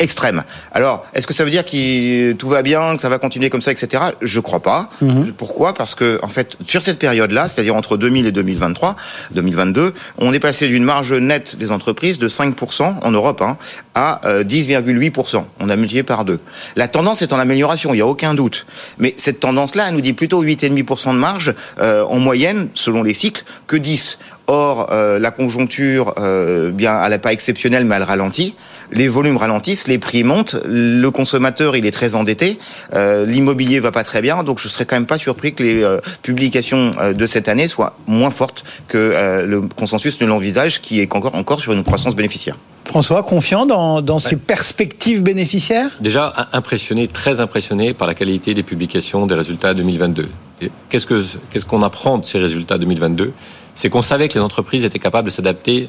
extrême. Alors, est-ce que ça veut dire que tout va bien, que ça va continuer comme ça, etc. Je crois pas. -hmm. Pourquoi? Parce que, en fait, sur cette période-là, c'est-à-dire entre 2000 et 2023, 2022, on est passé d'une marge nette des entreprises de 5% en Europe hein, à euh, 10,8%. On a multiplié par deux. La tendance est en amélioration, il n'y a aucun doute. Mais cette tendance-là, elle nous dit plutôt 8,5% de marge euh, en moyenne, selon les cycles, que 10. Or, euh, la conjoncture, euh, bien, elle n'est pas exceptionnelle, mais elle ralentit. Les volumes ralentissent, les prix montent. Le consommateur, il est très endetté. Euh, L'immobilier va pas très bien, donc je serais quand même pas surpris que les euh, publications euh, de cette année soient moins fortes que euh, le consensus ne l'envisage, qui est encore encore sur une croissance bénéficiaire. François, confiant dans, dans ces perspectives bénéficiaires? Déjà impressionné, très impressionné par la qualité des publications des résultats 2022. Qu'est-ce qu'on qu qu'on apprend de ces résultats 2022 C'est qu'on savait que les entreprises étaient capables de s'adapter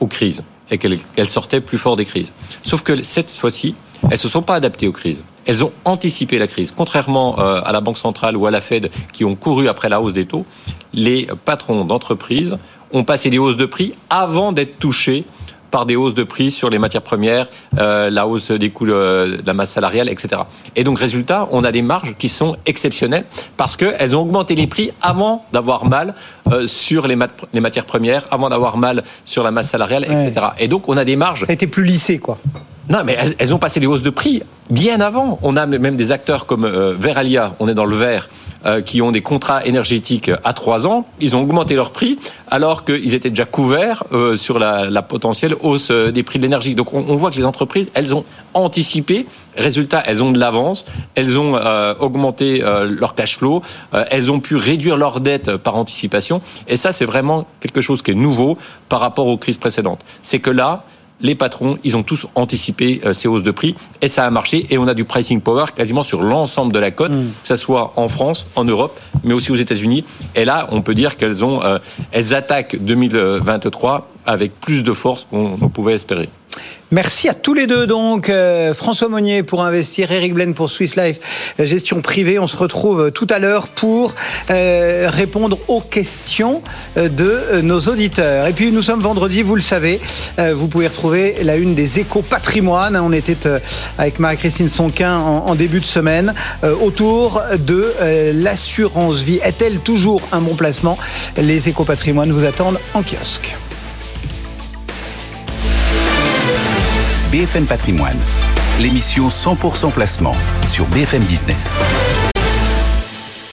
aux crises et qu'elles sortaient plus fort des crises. Sauf que cette fois-ci, elles se sont pas adaptées aux crises. Elles ont anticipé la crise. Contrairement euh, à la Banque centrale ou à la Fed qui ont couru après la hausse des taux, les patrons d'entreprises ont passé des hausses de prix avant d'être touchés par des hausses de prix sur les matières premières, euh, la hausse des coûts de la masse salariale, etc. Et donc, résultat, on a des marges qui sont exceptionnelles parce qu'elles ont augmenté les prix avant d'avoir mal euh, sur les, les, matières premières, avant d'avoir mal sur la masse salariale, etc. Et donc, on a des marges. Ça a été plus lissé, quoi. Non, mais elles, ont passé des hausses de prix bien avant. On a même des acteurs comme euh, Veralia, on est dans le vert, euh, qui ont des contrats énergétiques à trois ans. Ils ont augmenté leur prix alors qu'ils étaient déjà couverts euh, sur la, potentielle hausse des prix de l'énergie. Donc on, on, voit que les entreprises, elles ont anticipé. Résultat, elles ont de l'avance. Elles ont augmenté leur cash flow. elles ont pu réduire leurs dettes par anticipation. Et ça, c'est vraiment quelque chose qui est nouveau par rapport aux crises précédentes. C'est que là, les patrons, ils ont tous anticipé euh, ces hausses de prix et ça a marché et on a du pricing power quasiment sur l'ensemble de la cote, mm. que ce soit en France, en Europe, mais aussi aux États-Unis. Et là, on peut dire qu'elles ont, euh, elles attaquent 2023 avec plus de force qu'on pouvait espérer. Merci à tous les deux donc euh, François Monnier pour investir, Eric Blaine pour Swiss Life euh, gestion privée. On se retrouve euh, tout à l'heure pour répondre aux questions de nos auditeurs. Et puis nous sommes vendredi, vous le savez, vous pouvez retrouver la une des échos patrimoine. On était avec Marie-Christine Sonquin en, début de semaine autour de l'assurance vie. Est-elle toujours un bon placement? Les échos patrimoine vous attendent en kiosque. BFM Patrimoine, l'émission 100% placement sur BFM Business.